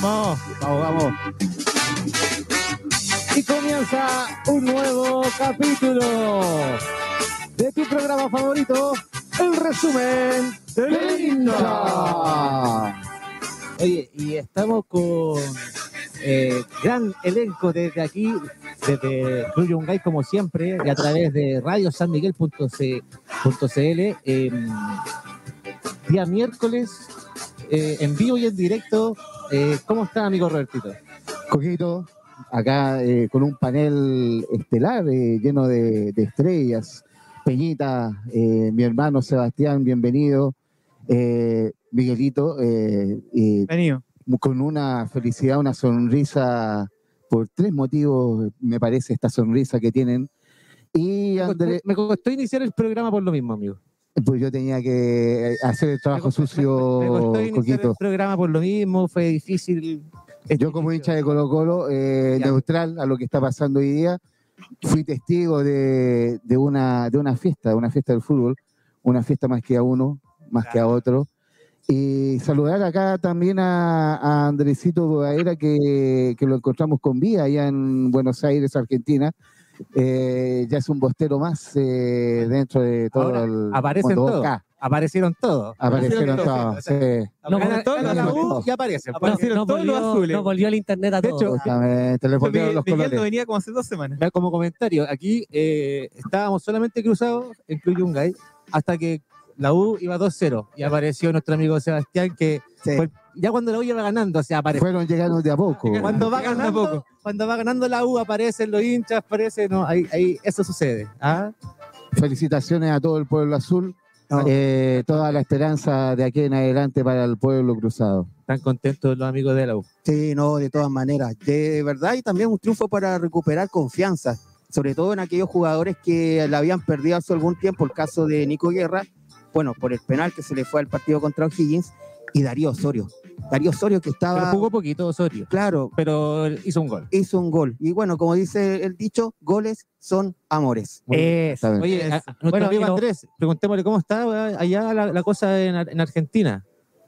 Vamos. Vamos, vamos. Y comienza un nuevo capítulo de tu programa favorito, el resumen del hincha. Oye, y estamos con eh, gran elenco desde aquí, desde Club como siempre, y a través de radiosanmiguel.cl. Eh, día miércoles, eh, en vivo y en directo. Eh, ¿Cómo está, amigo Robertito? Coquito, acá eh, con un panel estelar eh, lleno de, de estrellas. Peñita, eh, mi hermano Sebastián, bienvenido. Eh, Miguelito, eh, y Venido. con una felicidad, una sonrisa, por tres motivos, me parece, esta sonrisa que tienen. Y Me costó, Andrés, me costó iniciar el programa por lo mismo, amigo. Pues yo tenía que hacer el trabajo Me costó- sucio, Me, costó iniciar el programa por lo mismo, fue difícil. Yo como hincha de Colo Colo, eh, neutral a lo que está pasando hoy día, fui testigo de, de una, de una fiesta, de una fiesta del fútbol, una fiesta más que a uno, más que a otro. Y saludar acá también a, a Andresito Boaera, que, que lo encontramos con vida allá en Buenos Aires, Argentina. Eh, ya es un bostero más eh, dentro de todo Ahora el aparecen todos. Aparecieron todos. Aparecieron todos. sí. No, y aparecen. No, Aparecieron todos los azules. no volvió el internet a De todos. hecho, Justamente, le volvieron Miguel, los Miguel colores. no venía como hace dos semanas. Como comentario, aquí eh, estábamos solamente cruzados en Club Yungay hasta que la U iba 2-0 y apareció nuestro amigo Sebastián que Sí. fue- ya cuando la U iba ganando, o sea, apareció. Fueron llegando de a poco. Cuando va ganando, poco. cuando va ganando la U aparecen los hinchas, aparece, no, ahí, ahí eso sucede. ¿ah? Felicitaciones a todo el pueblo azul. Eh, toda la esperanza de aquí en adelante para el pueblo cruzado. Están contentos los amigos de la U. Sí, no, de todas maneras. De verdad, y también un triunfo para recuperar confianza, sobre todo en aquellos jugadores que la habían perdido hace algún tiempo, el caso de Nico Guerra, bueno, por el penal que se le fue al partido contra O'Higgins, y Darío Osorio. Darío Osorio que Pero estaba, jugó poquito Osorio, claro, pero hizo un gol. hizo un gol. Y bueno, como dice el dicho, goles son amores. Bien. Oye, a- a nuestro Bueno, amigo Andrés, preguntémosle cómo está eh, allá la, la cosa en, Ar- en Argentina.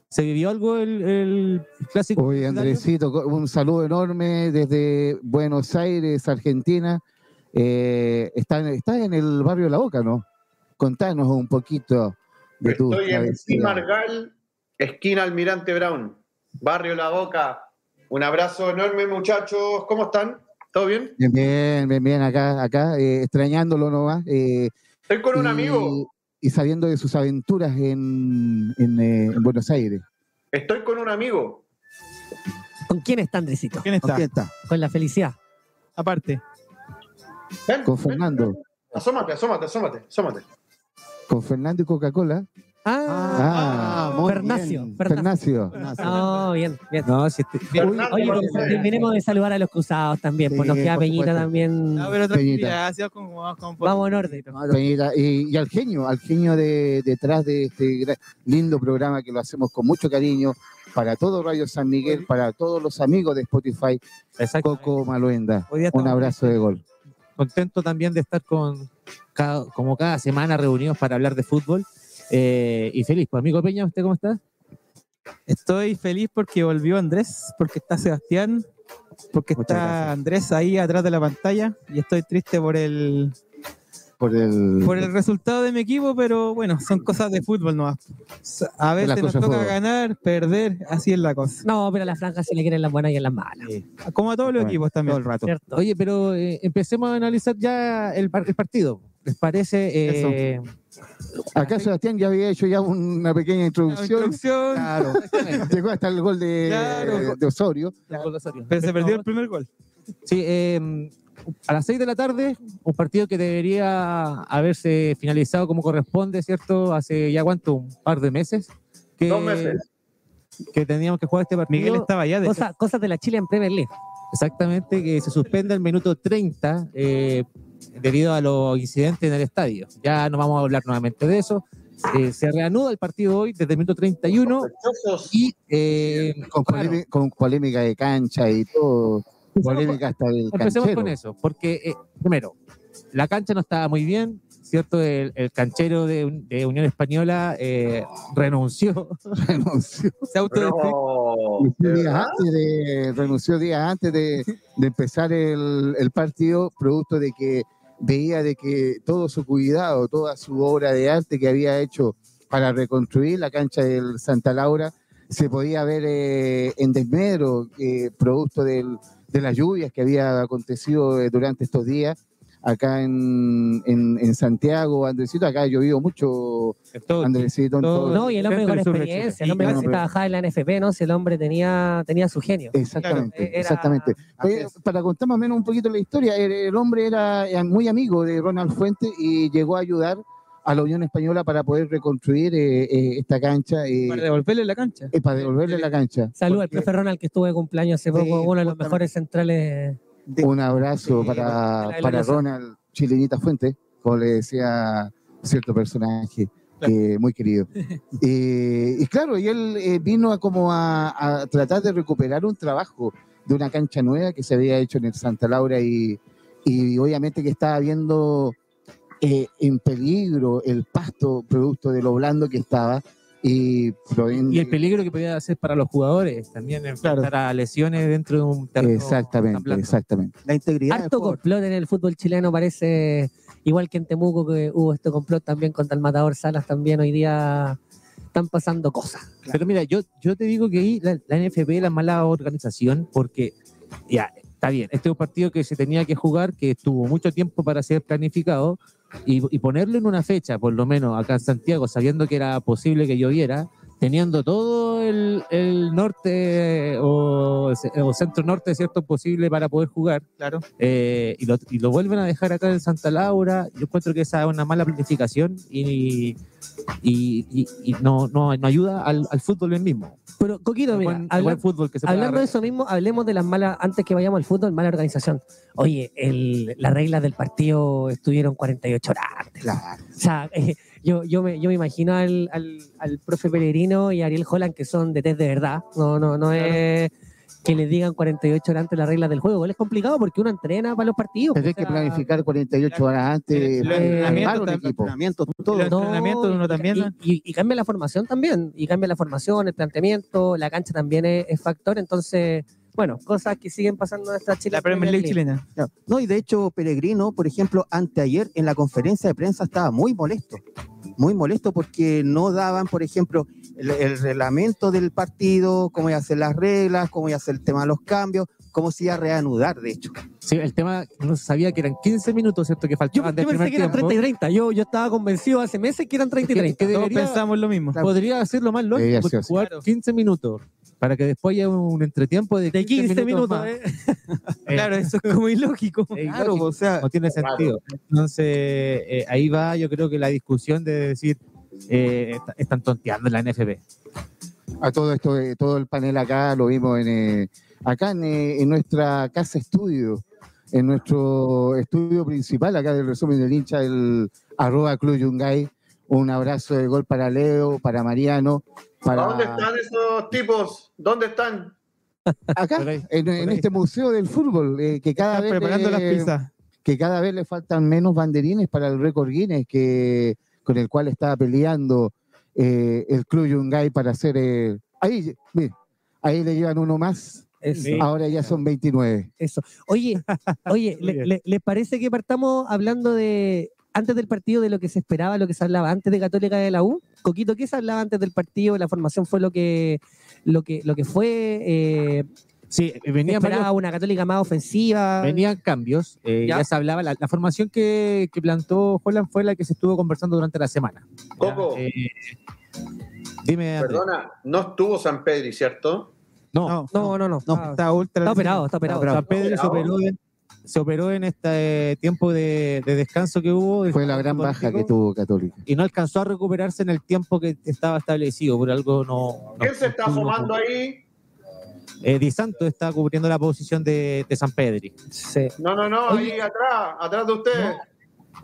¿Se vivió algo el, el clásico? Oye, Andresito, un saludo enorme desde Buenos Aires, Argentina. Eh, está, en- está en el barrio La Boca, ¿no? Contanos un poquito de tu Estoy en travesía. Esquina Almirante Brown, barrio La Boca. Un abrazo enorme, muchachos. ¿Cómo están? ¿Todo bien? Bien, bien, bien, bien, acá, acá eh, extrañándolo nomás. eh, Estoy con un y- amigo. Y sabiendo de sus aventuras en, en, eh, en Buenos Aires. Estoy con un amigo. ¿Con quién está Andresito? ¿Quién ¿Con está? quién está? Con la felicidad. Aparte. Ven, Con ven, Fernando. ven. Asómate, asómate, asómate, asómate. Con Fernando y Coca-Cola. Ah, Ah, muy Fernacio, bien. Fernacio. Fernacio. no, bien, bien. No, si este- Fernando, Oye, terminemos de saludar a los cruzados también. Pues Sí, nos queda por Peñita supuesto. también. No, pero Peñita. vamos con, vamos con- Vamos en orden. Peñita, y, y al genio, al genio de, detrás de este lindo programa que lo hacemos con mucho cariño para todo Radio San Miguel, para todos los amigos de Spotify, exacto. Coco Maluenda. Un abrazo de gol. contento también de estar con cada- como cada semana reunidos para hablar de fútbol. Eh, y feliz, pues amigo Peña, ¿usted cómo está? Estoy feliz porque volvió Andrés, porque está Sebastián, porque Muchas está gracias. Andrés ahí atrás de la pantalla y estoy triste por el, Por el, por el resultado de mi equipo, pero bueno, son cosas de fútbol nomás. A veces Las nos toca ganar, perder, así es la cosa. No, pero a la franja se le quieren las buenas y en las malas. Como a todos los Bueno, equipos también. todo el rato. ¿Cierto? Oye, pero eh, empecemos a analizar ya el partido. ¿Les parece? eh, Acá Sebastián ya había hecho ya una pequeña introducción. introducción, Claro. Llegó hasta el gol de, Claro. de Osorio. ya, pero se perdió el primer gol. Sí, eh, a las 6 de la tarde, un partido que debería haberse finalizado como corresponde, ¿cierto? Hace ya cuánto, un par de meses. Que, Dos meses. Que teníamos que jugar este partido. Miguel estaba allá de Cosa- cosas de la Chile en Premier League. Exactamente, que se suspende el minuto 30 eh, debido a los incidentes en el estadio. Ya no vamos a hablar nuevamente de eso. Eh, se reanuda el partido hoy desde el minuto 31 Sospechosos. y eh, Con, polémica, con polémica de cancha y todo. Polémica hasta el empecemos canchero. con eso, porque eh, primero, la cancha no estaba muy bien, ¿cierto? El, el canchero de, de Unión Española eh, renunció, Renunció. Se auto No. pero. Y fue ¿de días antes de, renunció días antes de, de empezar el, el partido, producto de que veía de que todo su cuidado, toda su obra de arte que había hecho para reconstruir la cancha del Santa Laura, se podía ver eh, en desmedro, eh, producto del- de las lluvias que había acontecido eh, durante estos días. Acá en, en, en Santiago, Andresito, acá ha llovido mucho, Todo- Andresito. en todo- todo- No, y el hombre con experiencia, el hombre que trabajaba en la NFP, ¿no? Si el hombre tenía, tenía su genio. Exactamente, Claro, era- exactamente. Para contar más o menos un poquito la historia, el, el hombre era muy amigo de Ronald Fuentes y llegó a ayudar a la Unión Española para poder reconstruir eh, eh, esta cancha eh, Para devolverle la cancha. eh, para devolverle la cancha. Saludos al profe Ronald que estuvo de cumpleaños hace Sí, poco, uno de los mejores centrales. Un abrazo para, para. Ronald Chilenita Fuentes, como le decía cierto personaje eh, muy querido. Eh, y claro, y él eh, vino a como a, a tratar de recuperar un trabajo de una cancha nueva que se había hecho en el Santa Laura y, y obviamente que estaba viendo eh, en peligro el pasto producto de lo blando que estaba. Y, Y el peligro que podía hacer para los jugadores, también enfrentar a lesiones dentro de un terreno Exactamente, exactamente. La integridad Harto complot en el fútbol chileno parece, igual que en Temuco que hubo este complot también contra el matador Salas, también hoy día están pasando cosas. Pero mira, yo, yo te digo que ahí la, la NFP es la mala organización porque ya, está bien, este es un partido que se tenía que jugar, que estuvo mucho tiempo para ser planificado y, y ponerlo en una fecha, por lo menos acá en Santiago, sabiendo que era posible que lloviera, teniendo todo el, el norte o, o centro norte, ¿cierto?, posible para poder jugar. Claro. eh, y, lo, y lo vuelven a dejar acá en Santa Laura. Yo encuentro que esa es una mala planificación y, y, y- y no, no, no ayuda al, al fútbol el mismo. Pero, Coquito, El mira, buen, el habla- buen fútbol que se pueda hablando de eso mismo, hablemos de las malas, antes que vayamos al fútbol, mala organización. Oye, el- las reglas del partido estuvieron 48 horas antes. Claro. O sea, eh, yo, yo, me, yo me imagino al, al, al profe Pellegrino y a Ariel Holland que son de test de verdad. No, no, no es que les digan 48 horas antes las reglas del juego. Es complicado porque uno entrena para los partidos. Hay o que planificar 48 horas antes, El- el eh, entrenamiento armar un también, equipo. Entrenamiento, todo. El entrenamiento de uno y- también, Y, ¿no? y- y cambia la formación también. Y cambia la formación, el planteamiento, la cancha también es, es factor. Entonces, bueno, cosas que siguen pasando en esta Chile. La Premier League chilena. No, y de hecho, Pellegrino, por ejemplo, anteayer en la conferencia de prensa estaba muy molesto. Muy molesto porque no daban, por ejemplo, el, el reglamento del partido, cómo iba a ser las reglas, cómo iba a ser el tema de los cambios, cómo se iba a reanudar, de hecho. Sí, el tema, no se sabía que eran 15 minutos, ¿cierto? Que Yo, faltaban yo del pensé que eran tiempo. 30 y 30. Yo, yo estaba convencido hace meses que eran 30 y Que- 30. que Todos debería- pensamos lo mismo. Podría hacerlo más lógico, jugar 15 minutos para que después haya un entretiempo de 15, De 15 minutos, más. ¿eh? Claro, eso es como ilógico. Es Claro, ilógico, o sea, no tiene sentido. Entonces, eh, ahí va yo creo que la discusión de decir, eh, est- están tonteando en la NFB. a todo esto, eh, todo el panel acá, lo vimos en, eh, acá en, eh, en nuestra casa estudio, en nuestro estudio principal, acá del resumen del hincha, el arroba Club Yungay. Un abrazo de gol para Leo, para Mariano, para ¿Dónde están esos tipos? ¿Dónde están? acá, Por ahí, en, este museo del fútbol, eh, que cada Están vez preparando le- las pizzas. que cada vez le faltan menos banderines para el récord Guinness que, con el cual estaba peleando eh, el Club Yungay para hacer... eh, ahí, mire, ahí le llevan uno más, Eso, ahora ya son 29. eso. Oye, oye, Muy ¿le- bien. le- ¿les parece que partamos hablando de antes del partido de lo que se esperaba, lo que se hablaba antes de Católica de la U? Coquito, ¿qué se hablaba antes del partido? La formación fue lo que lo que lo que fue. Eh, Sí, se venían, esperaba varios- una Católica más ofensiva. venían cambios, eh, Ya. ya. se hablaba, la, la formación que, que plantó Holland fue la que se estuvo conversando durante la semana. Coco. eh, dime. Perdona, no estuvo San Pedri, ¿cierto? No, No, No, no, no. No, está, está ultra. está operado, está operado. San Pedro se operó, se operó en este eh, tiempo de, de descanso que hubo. Fue la gran baja que tuvo Católica. Y no alcanzó a recuperarse en el tiempo que estaba establecido, por algo no. no- ¿Quién se está no fumando ahí? Eh, Di Santo está cubriendo la posición de, de San Pedri. Sí. No, no, no, Oye. ahí atrás, atrás de usted.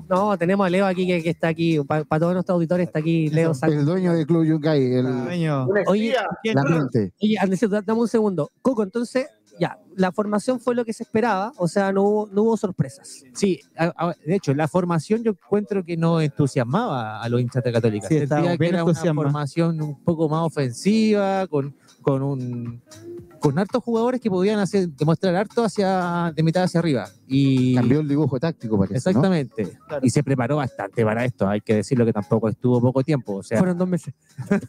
No, tenemos a Leo aquí que, que está aquí, para todos nuestros auditores está aquí Leo Sánchez. El dueño del Club Yungay, el, Dueño. Oye, la mente. Oye, da- dame un segundo. Coco, entonces, ya, la formación fue lo que se esperaba, o sea, no hubo, no hubo sorpresas. Sí, a- a- de hecho, la formación yo encuentro que no entusiasmaba a los hinchas de Católica. Sí, Sentía estaba que bien era una formación un poco más ofensiva, con con un con hartos jugadores que podían hacer, demostrar harto hacia, de mitad hacia arriba. Y Cambió el dibujo táctico, parece. ¿no? exactamente. Y se preparó bastante para esto. Hay que decirlo que tampoco estuvo poco tiempo. O sea, Fueron dos meses.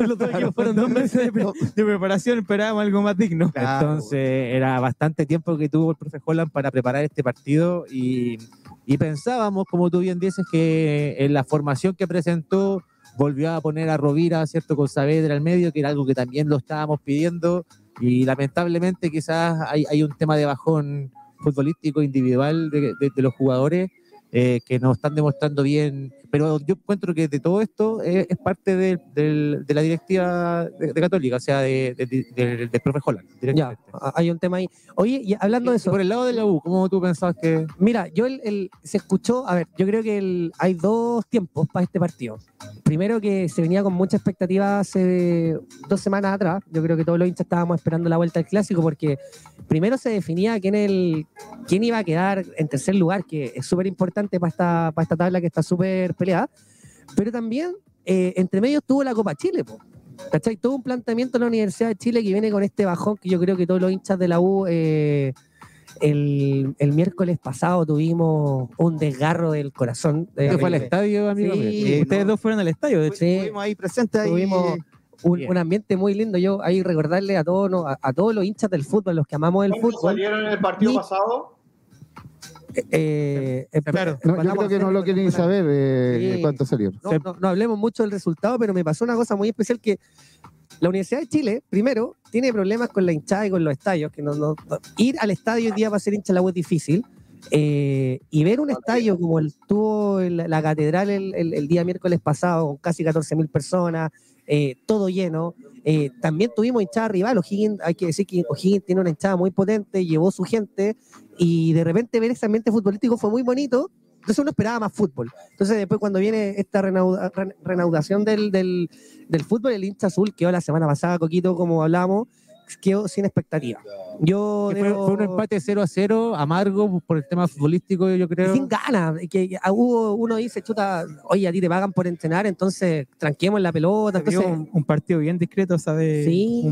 Los dos equipos fueron dos meses de pre- De preparación esperábamos algo más digno. Claro. Entonces era bastante tiempo que tuvo el profe Holland para preparar este partido y, y pensábamos, como tú bien dices, que en la formación que presentó volvió a poner a Rovira, ¿cierto? Con Saavedra al medio, que era algo que también lo estábamos pidiendo y lamentablemente quizás hay, hay un tema de bajón futbolístico individual de, de- los jugadores eh, que nos están demostrando bien, pero yo encuentro que de todo esto eh, es parte de, de la directiva de, de Católica, o sea, de, de- de- del- del profe Holland, Ya, hay un tema ahí. Oye, y hablando de eso, Por el lado de la U, ¿cómo tú pensabas que...? Mira, yo el, el- se escuchó, a ver, yo creo que el- hay dos tiempos para este partido. Primero que se venía con mucha expectativa hace dos semanas atrás. Yo creo que todos los hinchas estábamos esperando la vuelta al clásico porque primero se definía quién, el, quién iba a quedar en tercer lugar, que es súper importante para esta, para esta tabla que está súper peleada. Pero también eh, entre medio estuvo la Copa Chile, po. ¿Cachai? Todo un planteamiento de la Universidad de Chile que viene con este bajón que yo creo que todos los hinchas de la U eh, el, el miércoles pasado tuvimos un desgarro del corazón. ¿Qué fue al estadio, amigo? Sí, Ustedes no. dos fueron al estadio, de hecho. Sí. Estuvimos ahí presentes ahí. Tuvimos un, Bien. un ambiente muy lindo. Yo ahí recordarle a todos, ¿no? a, a todos los hinchas del fútbol, los que amamos el ¿Cuántos fútbol. salieron en el partido pasado? Eh, eh, Claro. No, yo creo a que no lo quieren saber eh, Sí. cuánto salieron. no, no- no hablemos mucho del resultado, pero me pasó una cosa muy especial que la Universidad de Chile, primero, tiene problemas con la hinchada y con los estadios, que no, no- no- ir al estadio hoy día para ser hincha de la U es difícil. eh, y ver un estadio como el tuvo el- la catedral el, el- el día miércoles pasado, con casi 14 mil personas, eh, todo lleno. eh, también tuvimos hinchada rival. O'Higgins, hay que decir que O'Higgins tiene una hinchada muy potente, llevó su gente, y de repente ver ese ambiente futbolístico fue muy bonito. Entonces uno esperaba más fútbol. Entonces después cuando viene esta renauda- re- renaudación del, del, del fútbol, el hincha azul quedó la semana pasada, Coquito, como hablamos, quedó sin expectativa. Yo fue, debo- fue un empate 0 a 0, amargo por el tema futbolístico, yo creo. sin ganas. Que, que hubo, uno dice, chuta, oye, a ti te pagan por entrenar, entonces tranquemos la pelota. Entonces, un, un partido bien discreto, ¿sabes? sí,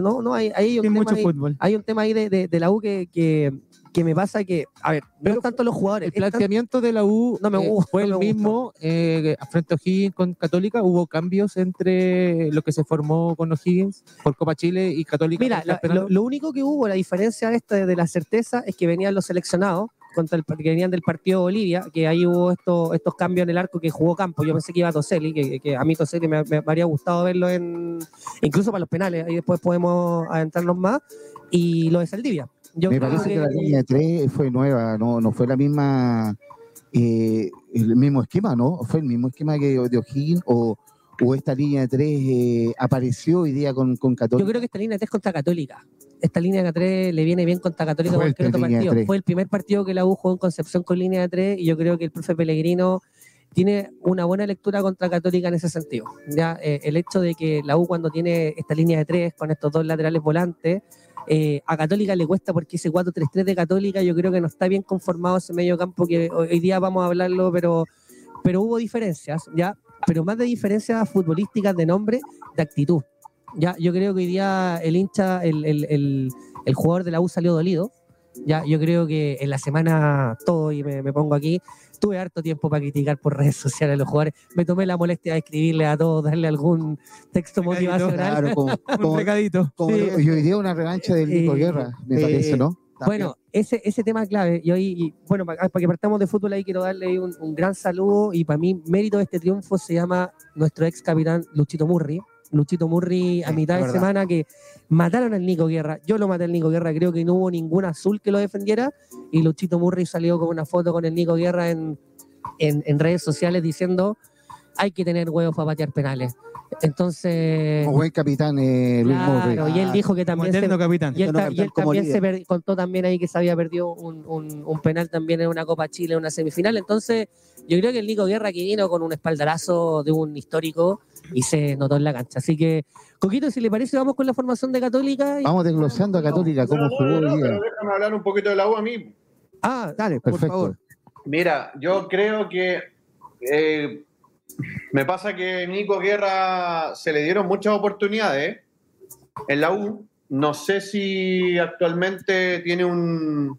no, no, hay, hay un tema mucho ahí- fútbol. hay un tema ahí de, de- de la U que, que, que me pasa que, a ver, no es tanto los jugadores, El tanto- planteamiento de la U No me eh, gusta, fue no el mismo eh, frente a O'Higgins con Católica. Hubo cambios entre lo que se formó con O'Higgins por Copa Chile y Católica. Mira, lo, único que hubo, la diferencia esta de la certeza, es que venían los seleccionados contra el, que venían del partido Bolivia, que ahí hubo estos, estos cambios en el arco que jugó Campo. Yo pensé que iba a Toselli, que, que a mí Toselli me, me habría gustado verlo en incluso para los penales, ahí después podemos adentrarnos más. Y lo de Saldivia. Yo Me parece que, que- la línea de tres fue nueva, no, no fue la misma, eh, el mismo esquema, ¿no? Fue el mismo esquema que de O'Higgins o, o esta línea de tres eh, apareció hoy día con, con Yo Católica. creo que esta línea de tres contra Católica. Esta línea de tres le viene bien contra Católica cualquier otro partido. Fue el primer partido que la U jugó en Concepción con línea de tres y yo creo que el profe Pellegrino tiene una buena lectura contra Católica en ese sentido. Ya eh, el hecho de que la U cuando tiene esta línea de tres con estos dos laterales volantes eh, a Católica le cuesta porque ese 4-3-3 de Católica yo creo que no está bien conformado ese medio campo que hoy día vamos a hablarlo, pero, pero hubo diferencias, ¿ya? Pero más de diferencias futbolísticas de nombre, de actitud. Ya, yo creo que hoy día el hincha, el, el, jugador de la U salió dolido. Ya, yo creo que en la semana todo, y me pongo aquí, tuve harto tiempo para criticar por redes sociales a los jugadores. Me tomé la molestia de escribirle a todos, darle algún texto Recadito, motivacional. Claro, como, Un recadito. como- Sí. y hoy día una revancha del Nico Eh, Guerra, me eh, parece, ¿no? Bueno, ese, ese tema clave, y hoy, y, bueno, para, para que partamos de fútbol ahí quiero darle un, un gran saludo y para mí mérito de este triunfo se llama nuestro ex capitán Luchito Murri. Luchito Murri a mitad de verdad. semana que mataron al Nico Guerra. Yo lo maté al Nico Guerra, creo que no hubo ningún azul que lo defendiera y Luchito Murri salió con una foto con el Nico Guerra en, en, en redes sociales diciendo hay que tener huevos para patear penales. Entonces, Como buen capitán eh, Luis Murray. claro, y él dijo que Como también se, eterno capitán. y él, Eterno ta- y capitán él como también se líder. per- contó también ahí que se había perdido un, un- un penal también en una Copa Chile, en una semifinal. Entonces, yo creo que el Nico Guerra que vino con un espaldarazo de un histórico y se notó en la cancha. Así que, Coquito, si le parece, vamos con la formación de Católica. y- Vamos desglosando a Católica, cómo No, jugó no, no, día. pero déjame hablar un poquito de la U a mí. Ah, Dale, por favor. Mira, yo creo que eh, me pasa que Nico Guerra se le dieron muchas oportunidades en la U no sé si actualmente tiene un.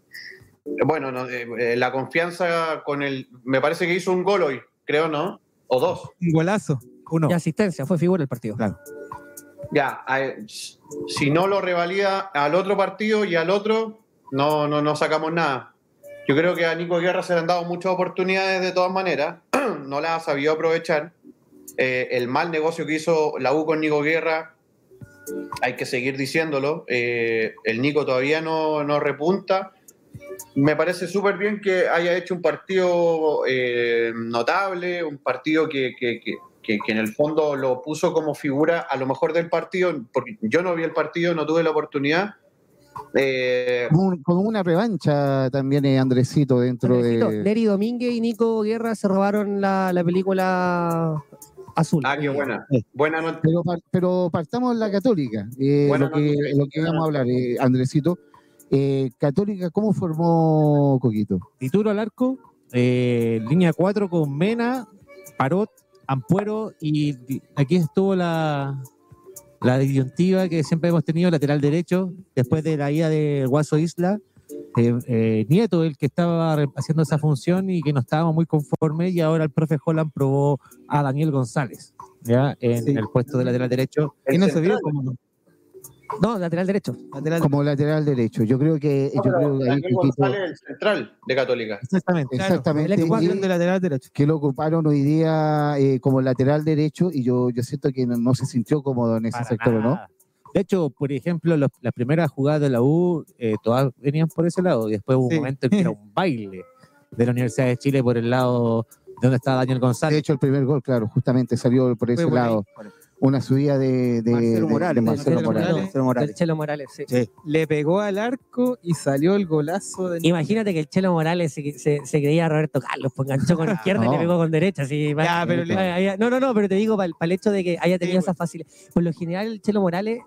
Bueno, no, eh, eh, la confianza con el. Me parece que hizo un gol hoy, creo, ¿no? O dos. Un golazo. Uno. Y asistencia, fue figura el partido. Claro. Ya, eh, si no lo revalida al otro partido y al otro, no, no, no sacamos nada. Yo creo que a Nico Guerra se le han dado muchas oportunidades de todas maneras, no las ha aprovechar. Eh, el mal negocio que hizo la U con Nico Guerra, hay que seguir diciéndolo. Eh, el Nico todavía no, no repunta. Me parece súper bien que haya hecho un partido eh, notable, un partido que, que- que- que- que en el fondo lo puso como figura a lo mejor del partido, porque yo no vi el partido, no tuve la oportunidad. Eh, como una revancha también eh, Andresito dentro Andresito, de... Neri Domínguez y Nico Guerra se robaron la, la película azul. ah, qué buena. Buena not- Pero, pero partamos la católica, eh, lo, que, lo que vamos a hablar, eh, Andresito. Eh, católica, ¿cómo formó Coquito? Tituro al arco, eh, línea 4 con Mena, Parot, Ampuero y aquí estuvo la, la disyuntiva que siempre hemos tenido, lateral derecho, después de la ida de Guaso Isla. eh, eh, Nieto, el que estaba haciendo esa función y que no estábamos muy conformes, y ahora el profe Holland probó a Daniel González ¿ya? en Sí. el puesto de lateral derecho. Y no se vio central. como No, lateral derecho. lateral. Como lateral derecho. Yo creo que, yo creo que ahí González, el central de Católica. Exactamente. Claro, exactamente, el de lateral derecho. que lo ocuparon hoy día eh, como lateral derecho y yo, yo siento que no, no se sintió cómodo en ese Para sector, ¿o ¿no? De hecho, por ejemplo, los- las primeras jugadas de la U, eh, todas venían por ese lado. Y después hubo Sí. un momento en que era un baile de la Universidad de Chile por el lado de donde estaba Daniel De González. hecho, el primer gol, claro, justamente salió por ese por ahí. lado. Una subida de, de- Marcelo Morales, de Marcelo Marcelo Morales. Morales. Marcelo Morales. Del Chelo Morales, sí. Sí. Le pegó al arco y salió el golazo de Imagínate que el Chelo Morales se, se- se creía Roberto Carlos, pues enganchó con izquierda y le pegó con derecha. así, Ya, pero le- no, no, no, pero te digo, para el hecho de que haya tenido Sí, esa facilidad. Por lo general, el Chelo Morales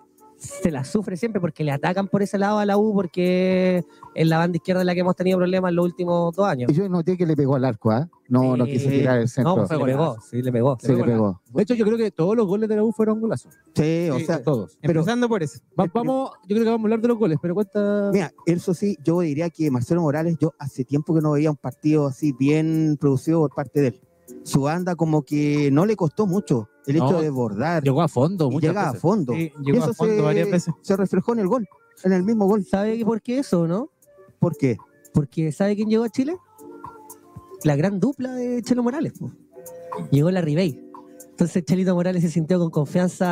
se la sufre siempre porque le atacan por ese lado a la U, porque es la banda izquierda en la que hemos tenido problemas en los últimos dos años. Y yo noté que le pegó al arco, ¿ah? No, no Sí. quise tirar el centro. No, pues le pegó, sí, le pegó. sí, le pegó. De hecho, yo creo que todos los goles de la U fueron golazos. Sí, o Sí. sea, Todos. Pero- Empezando por eso. Va- vamos, yo creo que vamos a hablar de los goles, pero cuenta. Mira, eso sí, yo diría que Marcelo Morales, yo hace tiempo que no veía un partido así bien producido por parte de él. Su banda como que no le costó mucho el hecho No, de bordar, Llegó a fondo, muchas llega a fondo. Sí, Y llegó eso a fondo se, varias veces. se reflejó en el gol, en el mismo gol. ¿Sabe por qué eso, no? ¿Por qué? Porque ¿sabe quién llegó a Chile? La gran dupla de Chelo Morales. po. Llegó la Ribey. Entonces Chelito Morales se sintió con confianza.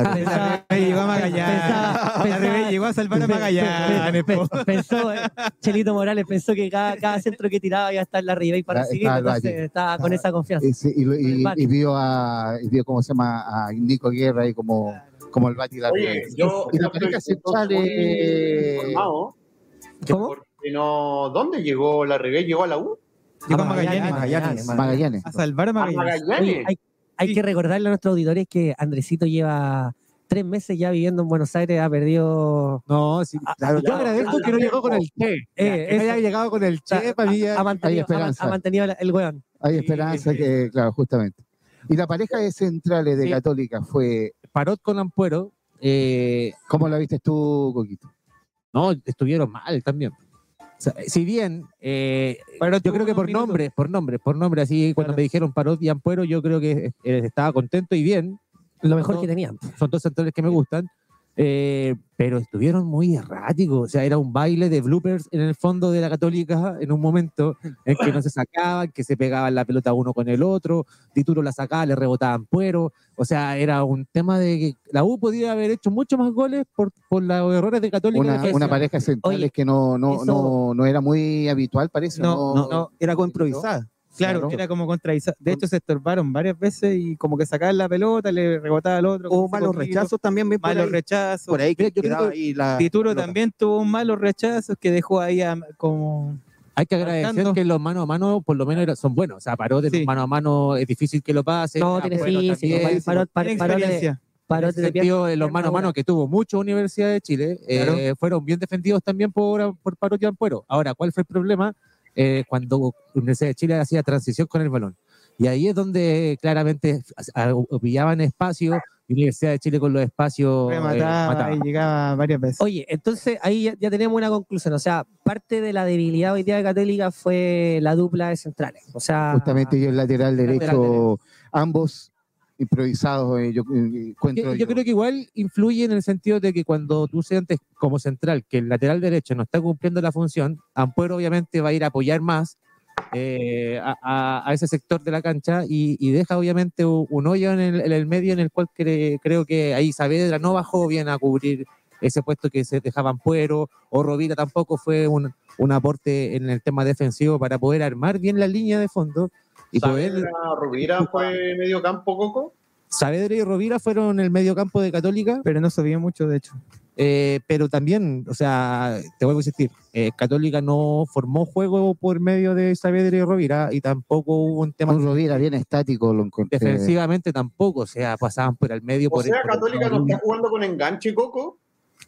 Claro. Pensaba- llegó a Magallanes. pensaba- La pensaba- llegó a salvar a Magallanes. pe- po. pe- Pensó, eh, Chelito Morales pensó que cada, cada centro que tiraba iba a estar la Ribey para Está- al entonces valle. estaba con esa confianza. Y, sí, y lo- y- El Bati. y vio a, y vio cómo se llama a Nico Guerra ahí como, como el Bati la Oye, yo, Y la pareja central, ¿Cómo? no, ¿Dónde llegó la Ribey? ¿Llegó a la U? Llegó a Magallanes, Magallanes. Magallanes. A salvar a ¿A Magallanes. Oye, Magallanes? hay, hay Sí. que recordarle a nuestros auditores que Andresito lleva tres meses ya viviendo en Buenos Aires, ha perdido. No, sí. Claro, yo claro. agradezco que no llegó con el Che. Eh, que haya llegado con el Che, para mí ya- ha mantenido, hay esperanza. ha mantenido el weón. Hay esperanza sí. que, claro, justamente. Y la pareja de centrales de Sí. Católica fue, Parot con Ampuero. eh, ¿cómo la viste tú, Coquito? no, estuvieron mal también. Sea, si bien, eh, Pero yo creo que por minutos. nombre, por nombre, por nombre, así cuando Claro. me dijeron Parot y Ampuero, yo creo que eh, estaba contento y bien. Lo mejor No. que tenían. Son dos centrales que me gustan, eh, pero estuvieron muy erráticos. O sea, era un baile de bloopers en el fondo de la Católica en un momento en que no se sacaban, que se pegaban la pelota uno con el otro, Tituro la sacaba, le rebotaban Puero. O sea, era un tema de que la U podía haber hecho mucho más goles por, por los errores de Católica. Una, pareja de centrales oye, que no, no, eso- no, no era muy habitual, parece. No, No, no, Era como improvisada. Claro, Claro. era como contradicción. De hecho, se estorbaron varias veces y como que sacaban la pelota, le rebotaba al otro. O malos poquito, rechazos también, por Malos ahí. rechazos. Por ahí que Yo creo quedaba que ahí la. Tituro pelota. también tuvo malos rechazos que dejó ahí a- como. Hay que agradecer que los mano a mano por lo menos son buenos. O sea, Parot en Sí. mano a mano es difícil que lo pase. No, tiene Ampuero físico. también. Parot- Parot- Tiene Parot- experiencia. En de pierna- sentido, de los mano a mano que tuvo mucho Universidad de Chile, eh, fueron bien defendidos también por, por Parot y Ampuero. Ahora, ¿cuál fue el problema? Eh, cuando Universidad de Chile hacía transición con el balón. Y ahí es donde claramente pillaban espacio, y Universidad de Chile con los espacios eh, mataba. y llegaba varias veces. Oye, entonces ahí ya, ya tenemos una conclusión. O sea, parte de la debilidad hoy día de Católica fue la dupla de centrales. O sea, Justamente yo el lateral lateral derecho, ambos improvisados, eh, yo eh, encuentro Yo, yo creo que igual influye en el sentido de que cuando tú sientes como central que el lateral derecho no está cumpliendo la función, Ampuero obviamente va a ir a apoyar más eh, a, ese sector de la cancha y, y deja obviamente un, un hoyo en el, en el medio en el cual cre- creo que ahí Saavedra no bajó bien a cubrir ese puesto que se dejaba Ampuero o Rovira tampoco fue un, un aporte en el tema defensivo para poder armar bien la línea de fondo y poder Saavedra, Rubira fue medio campo coco. Saavedra y Rovira fueron el medio campo de Católica Pero no sabía mucho, de hecho. Eh, pero también, o sea, te vuelvo a insistir, eh, Católica no formó juego por medio de Saavedra y Rovira y tampoco hubo un tema un Rovira bien estático lo encontré. defensivamente tampoco, o sea, pasaban por el medio. O por el- sea, por el- Católica no está jugando con enganche coco.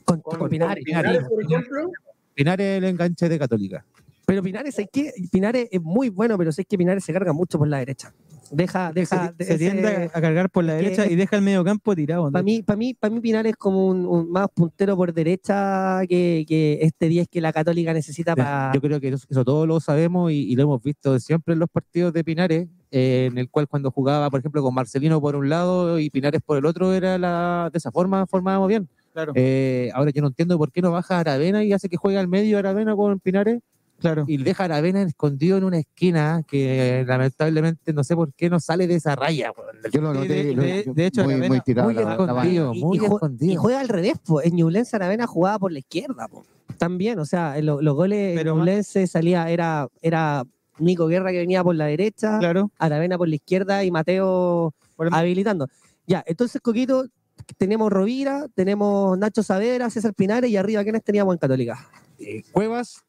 con, Con, con Pinares. con Pinares, por ejemplo. Pinares el enganche de Católica. Pero Pinares, ¿sabes qué? Pinares es muy bueno, pero sé que Pinares se carga mucho por la derecha. Deja, deja. se, se tiende a- a cargar por la es que- derecha y deja el medio campo tirado. Para mí, para mí, para mí Pinares es como un, un más puntero por derecha que, que este 10 que la Católica necesita para. Yo creo que eso, eso todos lo sabemos y, y lo hemos visto siempre en los partidos de Pinares, eh, en el cual cuando jugaba, por ejemplo, con Marcelino por un lado y Pinares por el otro, era la, de esa forma formábamos bien. Claro, Eh, ahora yo no entiendo por qué no baja Aravena y hace que juegue al medio Aravena con Pinares. Claro. y deja a Aravena escondido en una esquina que lamentablemente no sé por qué no sale de esa raya. Yo lo noté de- lo- de- de hecho, muy, Aravena- muy tirado muy la- la banda. escondido, y, muy y jue- escondido. y juega al revés, pues. En Ñublense Aravena jugaba por la izquierda, po. También, o sea, lo- los goles Pero en Ñublense salía, era, era Nico Guerra que venía por la derecha, Claro. Aravena por la izquierda y Mateo habilitando. Ya, entonces, Coquito, tenemos Rovira, tenemos Nacho Saavedra, César Pinares y arriba, ¿quiénes teníamos en Católica? Eh, Cuevas,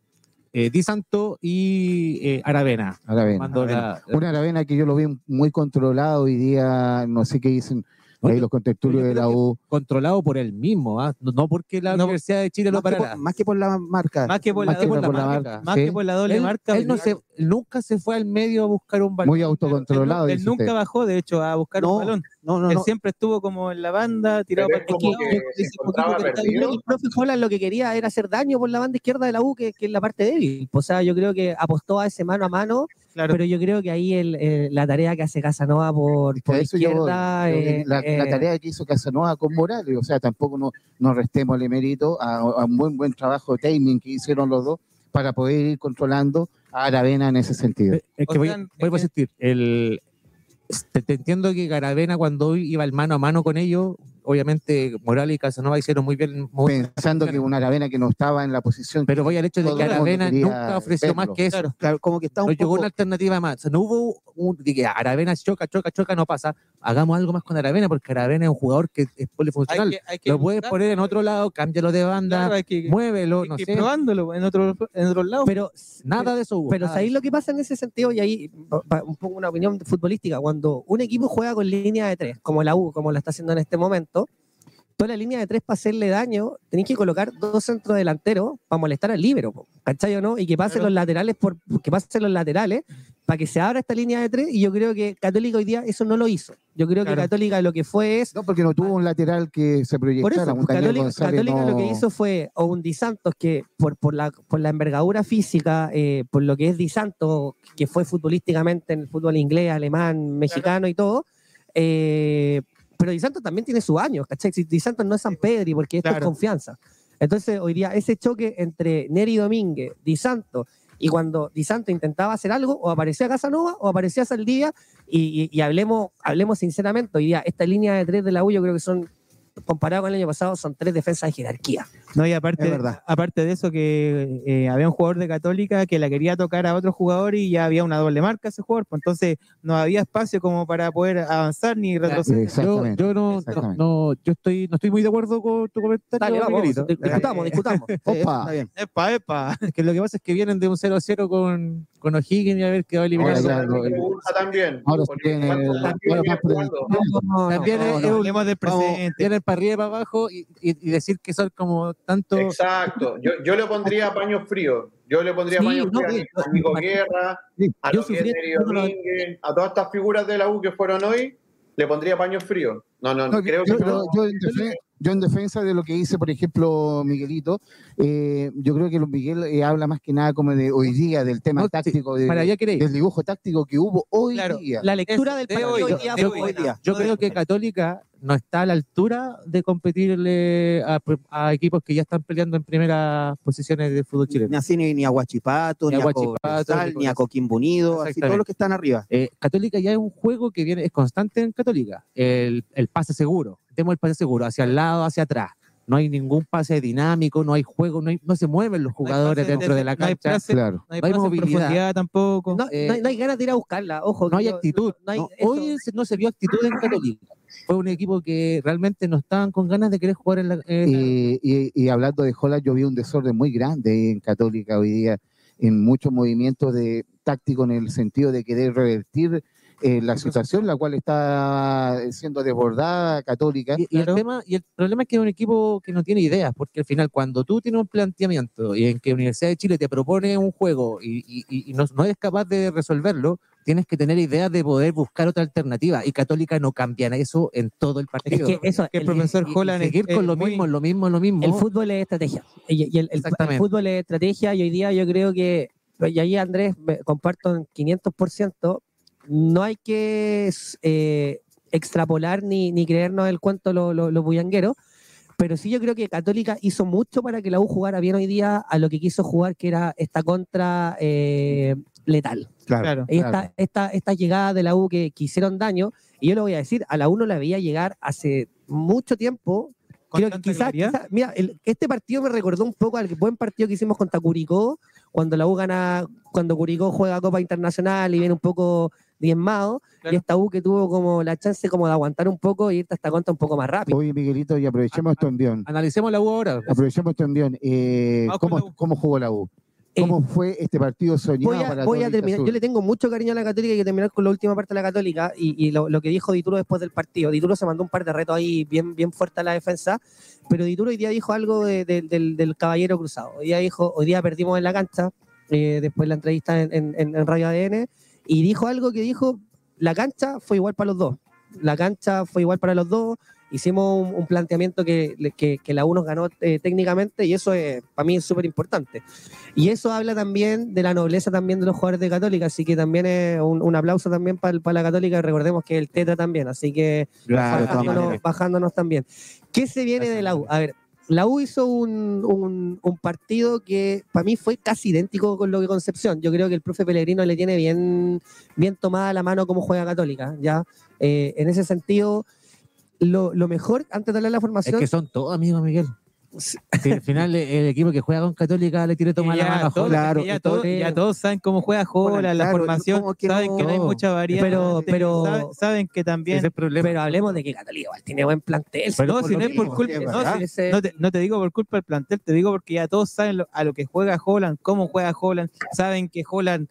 eh, Di Santo y eh, Aravena. Aravena. La- Una Aravena que yo lo vi muy controlado hoy día, no sé qué dicen ahí los contertulios de la U. controlado por él mismo, ¿ah? no, no porque la No, Universidad de Chile lo parara. por, más que por la marca. Más que por Más la, que doble por la marca, marca, más sí. que por la doble él, marca. él no se, nunca se fue al medio a buscar un balón. Muy autocontrolado. Él, nunca usted. bajó, de hecho, a buscar No, un balón. No, no, Él no. siempre estuvo como en la banda, tirado para el el profe Holland lo que quería era hacer daño por la banda izquierda de la U, que, que es la parte débil. O sea, yo creo que apostó a ese mano a mano, Claro. pero yo creo que ahí el, eh, la tarea que hace Casanova por, por voy. izquierda. Eh, la, la eh, tarea que hizo Casanova con Morales, o sea, tampoco no, no restemos el mérito a, a un buen buen trabajo de timing que hicieron los dos para poder ir controlando a Aravena en ese sentido. Es O que voy, a insistir, el, te, te entiendo que Garavena cuando iba el mano a mano con ellos, obviamente Morales y Casanova hicieron muy bien. muy- Pensando que una Aravena que no estaba en la posición pero voy al hecho de que Aravena nunca ofreció verlo. más que eso. Claro. Claro, como que está No un llegó poco... una alternativa más. O sea, no hubo un de que Aravena choca, choca, choca, no pasa. Hagamos algo más con Aravena, porque Aravena es un jugador que es polifuncional. Hay que, hay que Lo puedes buscar, poner en otro lado, cámbialo de banda, claro, hay que, muévelo, hay no sé. probándolo en otros en otros lados. pero Nada de eso hubo. Pero ¿sabéis lo que pasa en ese sentido? Y ahí un poco una opinión futbolística. Cuando un equipo juega con línea de tres, como la U, como la está haciendo en este momento, toda la línea de tres para hacerle daño, tenéis que colocar dos centros delanteros para molestar al líbero, ¿cachai o no? Y que pasen Claro. los laterales por que pasen los laterales para que se abra esta línea de tres. Y yo creo que Católica hoy día eso no lo hizo. Yo creo Claro. que Católica lo que fue es No, porque no tuvo un lateral que se por proyectara. eso, un Daniel Católica, González Católica lo que hizo fue o un Di Santos que por, por, la, por la envergadura física, eh, por lo que es Di Santos, que fue futbolísticamente en el fútbol inglés, alemán, mexicano y todo, eh, pero Di Santos también tiene sus años, ¿cachai? Si Di Santos no es San Pedri porque esto es confianza. Entonces hoy día ese choque entre Neri Domínguez, Di Santos, y cuando Di Santos intentaba hacer algo, o aparecía Casanova o aparecía Saldivia, y, y- y hablemos, hablemos sinceramente, hoy día esta línea de tres de la U yo creo que son, comparado con el año pasado, son tres defensas de jerarquía. No, y Es aparte, verdad. aparte de eso, que eh, había un jugador de Católica que la quería tocar a otro jugador y ya había una doble marca ese jugador, pues entonces no había espacio como para poder avanzar ni retroceder. Yo, Exactamente. yo no, exactamente. no, yo estoy, no estoy muy de acuerdo con tu comentario. Dale, vamos, discutamos, discutamos. Opa. Está bien. Epa, epa. Es que lo que pasa es que vienen de un 0-0 con, con O'Higgins y a ver qué va a eliminar. Ahora Eso ya es lo- lo que me gusta también. Ahora. También es- es un- Hablemos del presente. vienen para arriba y para abajo y, y- y decir que son como tanto. Exacto. Yo, yo le pondría paños fríos. Yo le pondría Sí, paños no, fríos sí. a Nico Guerra, Sí. a Yo Domínguez, a todas estas figuras de la U que fueron hoy. le pondría paños fríos. No, no, No, creo yo, que no. yo yo en defensa de lo que dice, por ejemplo, Miguelito, eh, yo creo que Miguel eh, habla más que nada como de hoy día, del tema No, sí, táctico, de- Para allá queréis. del dibujo táctico que hubo hoy Claro, día. La lectura del de partido hoy de día hoy. buena. Yo No creo que Católica no está a la altura de competirle a, a equipos que ya están peleando en primeras posiciones del fútbol chileno. Ni así ni, ni a Guachipato, Ni ni, a a Cobresal, ni ni a Coquimbo Unido, así todos los que están arriba. Eh, Católica ya es un juego que viene, es constante en Católica. El, el pase seguro. Tenemos el pase seguro, hacia el lado, hacia atrás. No hay ningún pase dinámico, no hay juego, no, hay- no se mueven los jugadores pase dentro de la no hay cancha. pase- Claro. No hay No hay movilidad. profundidad tampoco. No, Eh, no hay, no hay ganas de ir a buscarla, ojo. No hay yo- actitud. no No, hoy se- no se vio actitud en Católica. Fue un equipo que realmente no estaban con ganas de querer jugar en la. en la- Y, y- y hablando de Holland, yo vi un desorden muy grande en Católica hoy día, en muchos movimientos de táctico en el sentido de querer revertir eh, la situación, la cual está siendo desbordada Católica. Y, y el Claro. tema, y el problema es que es un equipo que no tiene ideas, porque al final cuando tú tienes un planteamiento y en que Universidad de Chile te propone un juego y, y- y- no, no eres capaz de resolverlo, tienes que tener ideas de poder buscar otra alternativa. Y Católica no cambia eso en todo el Es partido. que eso, que el el- profesor Holland es- seguir con es lo muy- mismo, lo mismo, lo mismo. El fútbol es estrategia. Y, y el, el- el fútbol es estrategia y hoy día yo creo que, y ahí Andrés, me- comparto en 500%, no hay que eh, extrapolar ni, ni creernos el cuento los lo, lo bullangueros, pero sí yo creo que Católica hizo mucho para que la U jugara bien hoy día a lo que quiso jugar, que era esta contra eh, letal. Claro. Esta, Claro. esta, esta llegada de la U que, que hicieron daño, y yo lo voy a decir, a la U no la veía llegar hace mucho tiempo. Creo que quizás, mira, el- este partido me recordó un poco al buen partido que hicimos contra Curicó, cuando la U gana, cuando Curicó juega Copa Internacional y viene un poco diezmado, Claro. y esta U que tuvo como la chance como de aguantar un poco y irte a esta contra un poco más rápido. Oye, Miguelito, y aprovechemos este envión. Analicemos la U ahora. Aprovechemos este envión. Eh, ¿cómo, U. ¿Cómo jugó la U? Eh, ¿Cómo fue este partido soñado voy a, para voy a terminar. Yo le tengo mucho cariño a la Católica y hay que terminar con la última parte de la Católica y, y lo, lo que dijo Dituro después del partido. Dituro se mandó un par de retos ahí bien, bien fuerte a la defensa, pero Dituro hoy día dijo algo de- de- del, del caballero cruzado. Hoy día dijo, hoy día perdimos en la cancha, eh, después de la entrevista en, en- en- en Radio ADN, y dijo algo que dijo, la cancha fue igual para los dos. La cancha fue igual para los dos. Hicimos un, un planteamiento que, que, que la U nos ganó eh, técnicamente y eso es, para mí es súper importante. Y eso habla también de la nobleza también de los jugadores de Católica, así que también es un, un aplauso también para la Católica, recordemos que el Tetra también, así que Claro, de bajándonos, bajándonos también. ¿Qué se viene de la U? A ver, la U hizo un, un- partido que para mí fue casi idéntico con lo que Concepción. Yo creo que el profe Pellegrino le tiene bien, bien tomada la mano cómo juega Católica. ¿ya? Eh, en ese sentido, lo, lo mejor, antes de darle la Es formación, que son todos amigos, Miguel. Sí, al final el, el equipo que juega con Católica le tiene tomar la mano a Holland. Claro, ya, todos, todo- ya todos saben cómo juega Holland, la claro, formación, ¿cómo que saben que no hay mucha variedad. Pero- pero- saben, saben que también es pero hablemos de que Católica tiene buen plantel. Pero no, si no es por culpa, no, si- te, no te digo por culpa del plantel, te digo porque ya todos saben lo- a lo que juega Holland, cómo juega Holland, saben que Holland,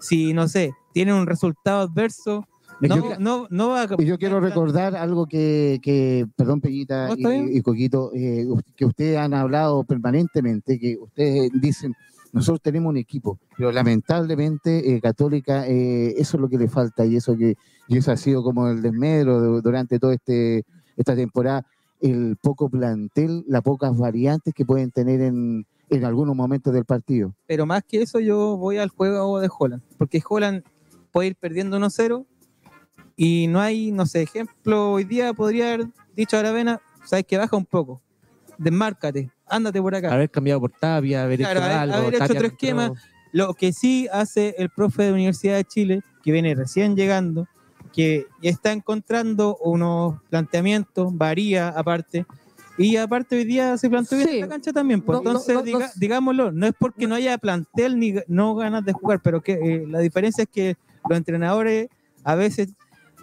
si no sé, tiene un resultado adverso, no, yo- no, no va a... Y yo quiero recordar algo que, que perdón, Peñita y, y Coquito, eh, que ustedes han hablado permanentemente, que ustedes dicen, nosotros tenemos un equipo, pero lamentablemente eh, Católica, eh, eso es lo que le falta y eso que y eso ha sido como el desmedro de- durante toda este, esta temporada, el poco plantel, las pocas variantes que pueden tener en, en algunos momentos del partido. Pero más que eso yo voy al juego de Holland, porque Holland puede ir perdiendo 1-0 y no hay, no sé, ejemplo, hoy día podría haber dicho a Aravena, sabes que baja un poco, desmárcate, ándate por acá. Haber cambiado por Tapia, haber Claro, hecho haber- algo. haber hecho otro entró- esquema. Lo que sí hace el profe de Universidad de Chile, que viene recién llegando, que ya está encontrando unos planteamientos, varía aparte, y aparte hoy día se planteó bien Sí. en la cancha también. Pues No, entonces, no, no diga- digámoslo, no es porque no haya plantel ni no ganas de jugar, pero que eh, la diferencia es que los entrenadores a veces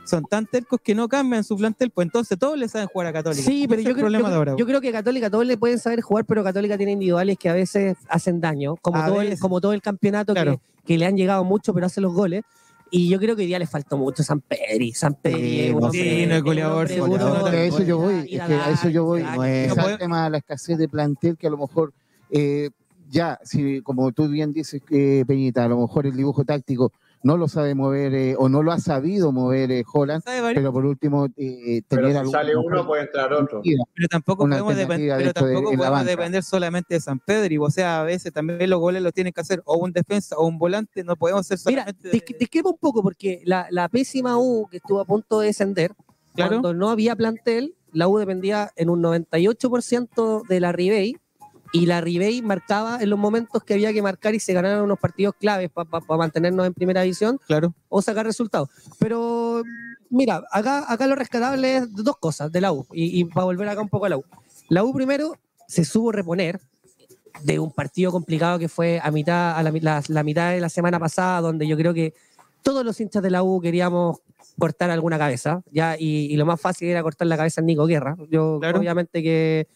son tan tercos que no cambian su plantel, pues entonces todos le saben jugar a Católica. Sí, pero yo el creo, problema yo, de ahora. yo creo que Católica todos le pueden saber jugar, pero Católica tiene individuales que a veces hacen daño, como, A todo el, como todo el campeonato Claro. que, que le han llegado mucho, pero hace los goles. Y yo creo que hoy día le faltó mucho San Pedri. San Pedri, Sí, no, sí, no es un goleador, a eso yo voy, es que a eso yo voy. No es- el tema de la escasez de plantel que a lo mejor eh, ya, si como tú bien dices, eh, Peñita, a lo mejor el dibujo táctico no lo sabe mover eh, o no lo ha sabido mover eh, Holland, pero por último eh, Pero tener si algún- sale uno, puede entrar otro. Pero tampoco una podemos, depen- alternativa pero dentro de- tampoco en la podemos banca. depender solamente de San Pedro. O sea, a veces también los goles los tienen que hacer o un defensa o un volante. No podemos ser Mira, solamente. te, de- discrepo un poco porque la, la pésima U que estuvo a punto de descender, Claro. cuando no había plantel, la U dependía en un 98% de la Ribey y la Ribey marcaba en los momentos que había que marcar y se ganaron unos partidos claves para mantenernos en primera división Claro. o sacar resultados. Pero mira, acá, acá lo rescatable es dos cosas de la U y, y para volver acá un poco a la U. La U primero se supo reponer de un partido complicado que fue a mitad, a la, la- la mitad de la semana pasada, donde yo creo que todos los hinchas de la U queríamos cortar alguna cabeza, ya, y, y lo más fácil era cortar la cabeza a Nico Guerra. Yo, Claro. obviamente que.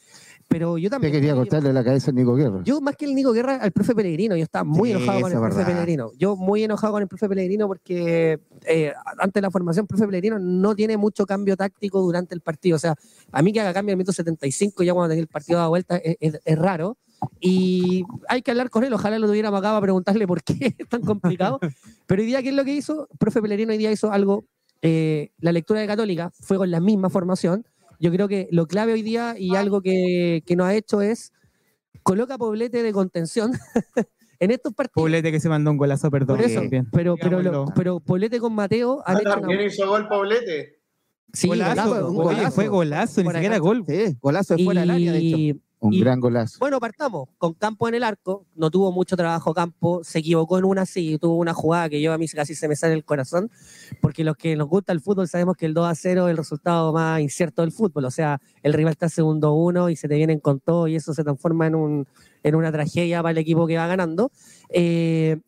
Pero yo también. quería cortarle la cabeza a Nico Guerra. Yo, más que el Nico Guerra, al profe Pellegrino. Yo estaba muy Sí, enojado con el es profe verdad. Pellegrino. Yo muy enojado con el profe Pellegrino porque eh, antes de la formación, el profe Pellegrino no tiene mucho cambio táctico durante el partido. O sea, a mí que haga cambio en el minuto 75, ya cuando tenía el partido dado vuelta, es, es- es raro. Y hay que hablar con él. Ojalá lo tuviéramos acá para preguntarle por qué es tan complicado. Pero hoy día, ¿qué es lo que hizo? El profe Pellegrino hoy día hizo algo. eh, la lectura de Católica fue con la misma formación. Yo creo que lo clave hoy día y algo que, que nos ha hecho es coloca a Poblete de contención en estos partidos. Poblete que se mandó un golazo, perdón. Por eso, también. pero, pero, lo- pero Poblete con Mateo Ah, una- también hizo gol Poblete. Sí, golazo, golazo, oye, golazo. fue golazo, ni siquiera gol. Sí, golazo de fuera del área, de hecho. Un y- gran golazo. bueno, partamos con Campo en el arco. No tuvo mucho trabajo Campo. Se equivocó en una, sí. Tuvo una jugada que yo a mí casi se me sale el corazón. Porque los que nos gusta el fútbol sabemos que el 2 a 0 es el resultado más incierto del fútbol. O sea, el rival está segundo uno y se te vienen con todo y eso se transforma en, un, en una tragedia para el equipo que va ganando. Eh,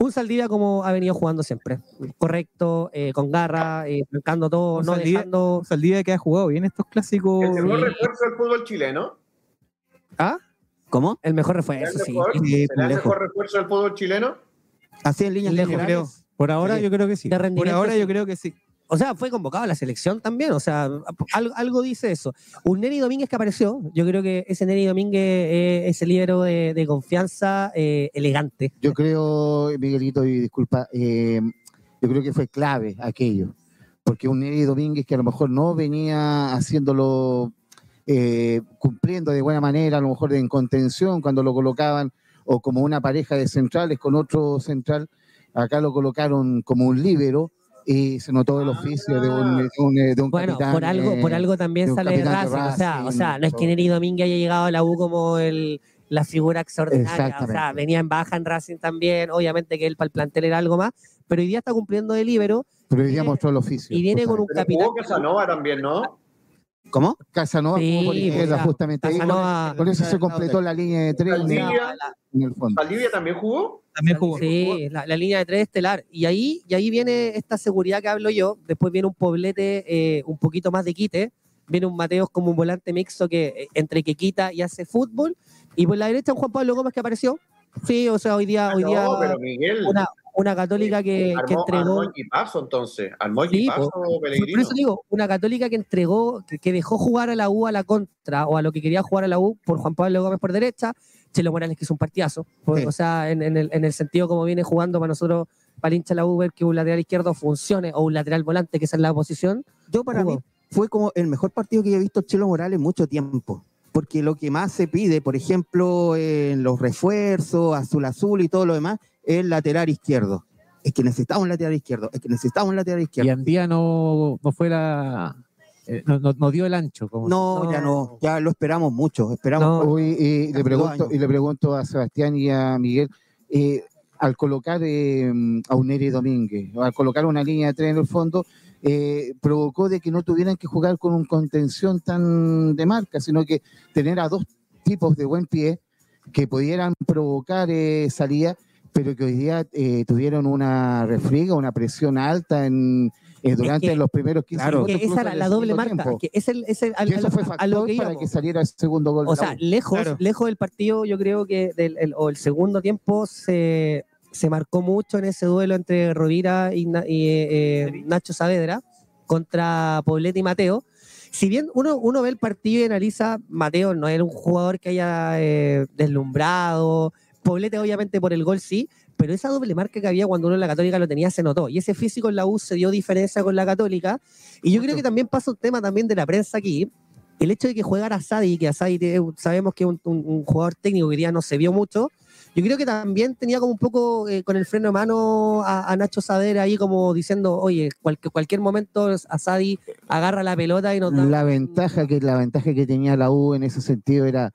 un Saldivia como ha venido jugando siempre. Correcto, eh, con garra, eh, marcando todo, Un no Saldivia- dejando. Saldivia que ha jugado bien estos clásicos. El mejor sí. refuerzo del fútbol chileno. ¿Ah? ¿Cómo? El mejor ¿Será el refuerzo, sí. mejor, sí, ¿será el mejor refuerzo del fútbol chileno? Así en líneas Lejos. Por ahora Sí. yo creo que sí. De Por ahora sí. yo creo que sí. O sea, fue convocado a la selección también. O sea, algo, algo dice eso. Un Neri Domínguez que apareció. Yo creo que ese Neri Domínguez eh, es el libro de, de confianza eh, elegante. Yo creo, Miguelito, y disculpa, eh, yo creo que fue clave aquello, porque un Neri Domínguez que a lo mejor no venía haciéndolo, eh, cumpliendo de buena manera, a lo mejor en contención cuando lo colocaban, o como una pareja de centrales con otro central, acá lo colocaron como un líbero y se notó el oficio de un, de un, de un Bueno, capitán, por algo, eh, por algo también sale de de Racing. O sea, o Racing, sea, no es que. Neri Domínguez haya llegado a la U como el, la figura extraordinaria. O sea, venía en baja en Racing también. Obviamente que él para el plantel era algo más. Pero hoy día está cumpliendo de libero pero hoy día mostró el oficio. y viene con un capitán. jugó Casanova también, ¿no? ¿Cómo? Casanova Sí, jugó por izquierda, justamente ahí, Casanova- Con eso se completó la línea de tres en el- Saldivia, en el fondo. Saldivia también jugó. También jugó. Sí, la, la línea de tres estelar. Y ahí, y ahí viene esta seguridad que hablo yo. Después viene un poblete eh, un poquito más de quite. Viene un Mateos como un volante mixto que eh, entre que quita y hace fútbol. Y por la derecha un Juan Pablo Gómez que apareció. Sí, o sea, hoy día, hoy día Ah, no, pero Miguel. una, una católica que, que armó, entregó. armó equipazo entonces. Armó Sí, equipazo Por Pellegrino. eso digo, una católica que entregó, que, que dejó jugar a la U a la contra o a lo que quería jugar a la U por Juan Pablo Gómez por derecha, Chelo Morales que hizo un partidazo. Por- Sí. O sea, en, en el, en el sentido como viene jugando para nosotros, para el hincha la U, ver que un lateral izquierdo funcione o un lateral volante, que esa es la posición. Yo para mí fue como el mejor partido que he visto Chelo Morales en mucho tiempo. Porque lo que más se pide, por ejemplo, en los refuerzos, azul azul y todo lo demás, es el lateral izquierdo. Es que necesitamos un lateral izquierdo, es que necesitamos un lateral Y izquierdo. Andía no, no fue la. eh, no, no- no dio el ancho. Como No, No. ya no, ya lo esperamos mucho. Esperamos y, le pregunto, y le pregunto a Sebastián y a Miguel, eh, al colocar eh, a un Neri Domínguez, o al colocar una línea de tren en el fondo, eh, provocó de que no tuvieran que jugar con un contención tan de marca, sino que tener a dos tipos de buen pie que pudieran provocar eh, salida, pero que hoy día eh, tuvieron una refriega, una presión alta en, eh, durante que- los primeros 15 claro, Que minutos. esa era la doble marca. Que es el, es el- al- Y eso fue a lo factor que para que saliera el segundo gol. O sea, lejos, Claro. lejos del partido, yo creo que del, el, o el segundo tiempo se, se marcó mucho en ese duelo entre Rovira y, eh, eh, Nacho Saavedra contra Poblete y Mateo. Si bien uno, uno ve el partido y analiza, Mateo no era un jugador que haya eh, deslumbrado, Poblete obviamente por el gol sí, pero esa doble marca que había cuando uno en la Católica lo tenía se notó. Y ese físico en la U se dio diferencia con la Católica. Y yo creo que también pasa un tema también de la prensa aquí. El hecho de que juegara Asadi, que Asadi sabemos que es un, un- un jugador técnico que día no se vio mucho, yo creo que también tenía como un poco eh, con el freno de mano a, a Nacho Sader ahí como diciendo, oye, cual- cualquier momento Asadi agarra la pelota y nos da... La ventaja que la ventaja que tenía la U en ese sentido era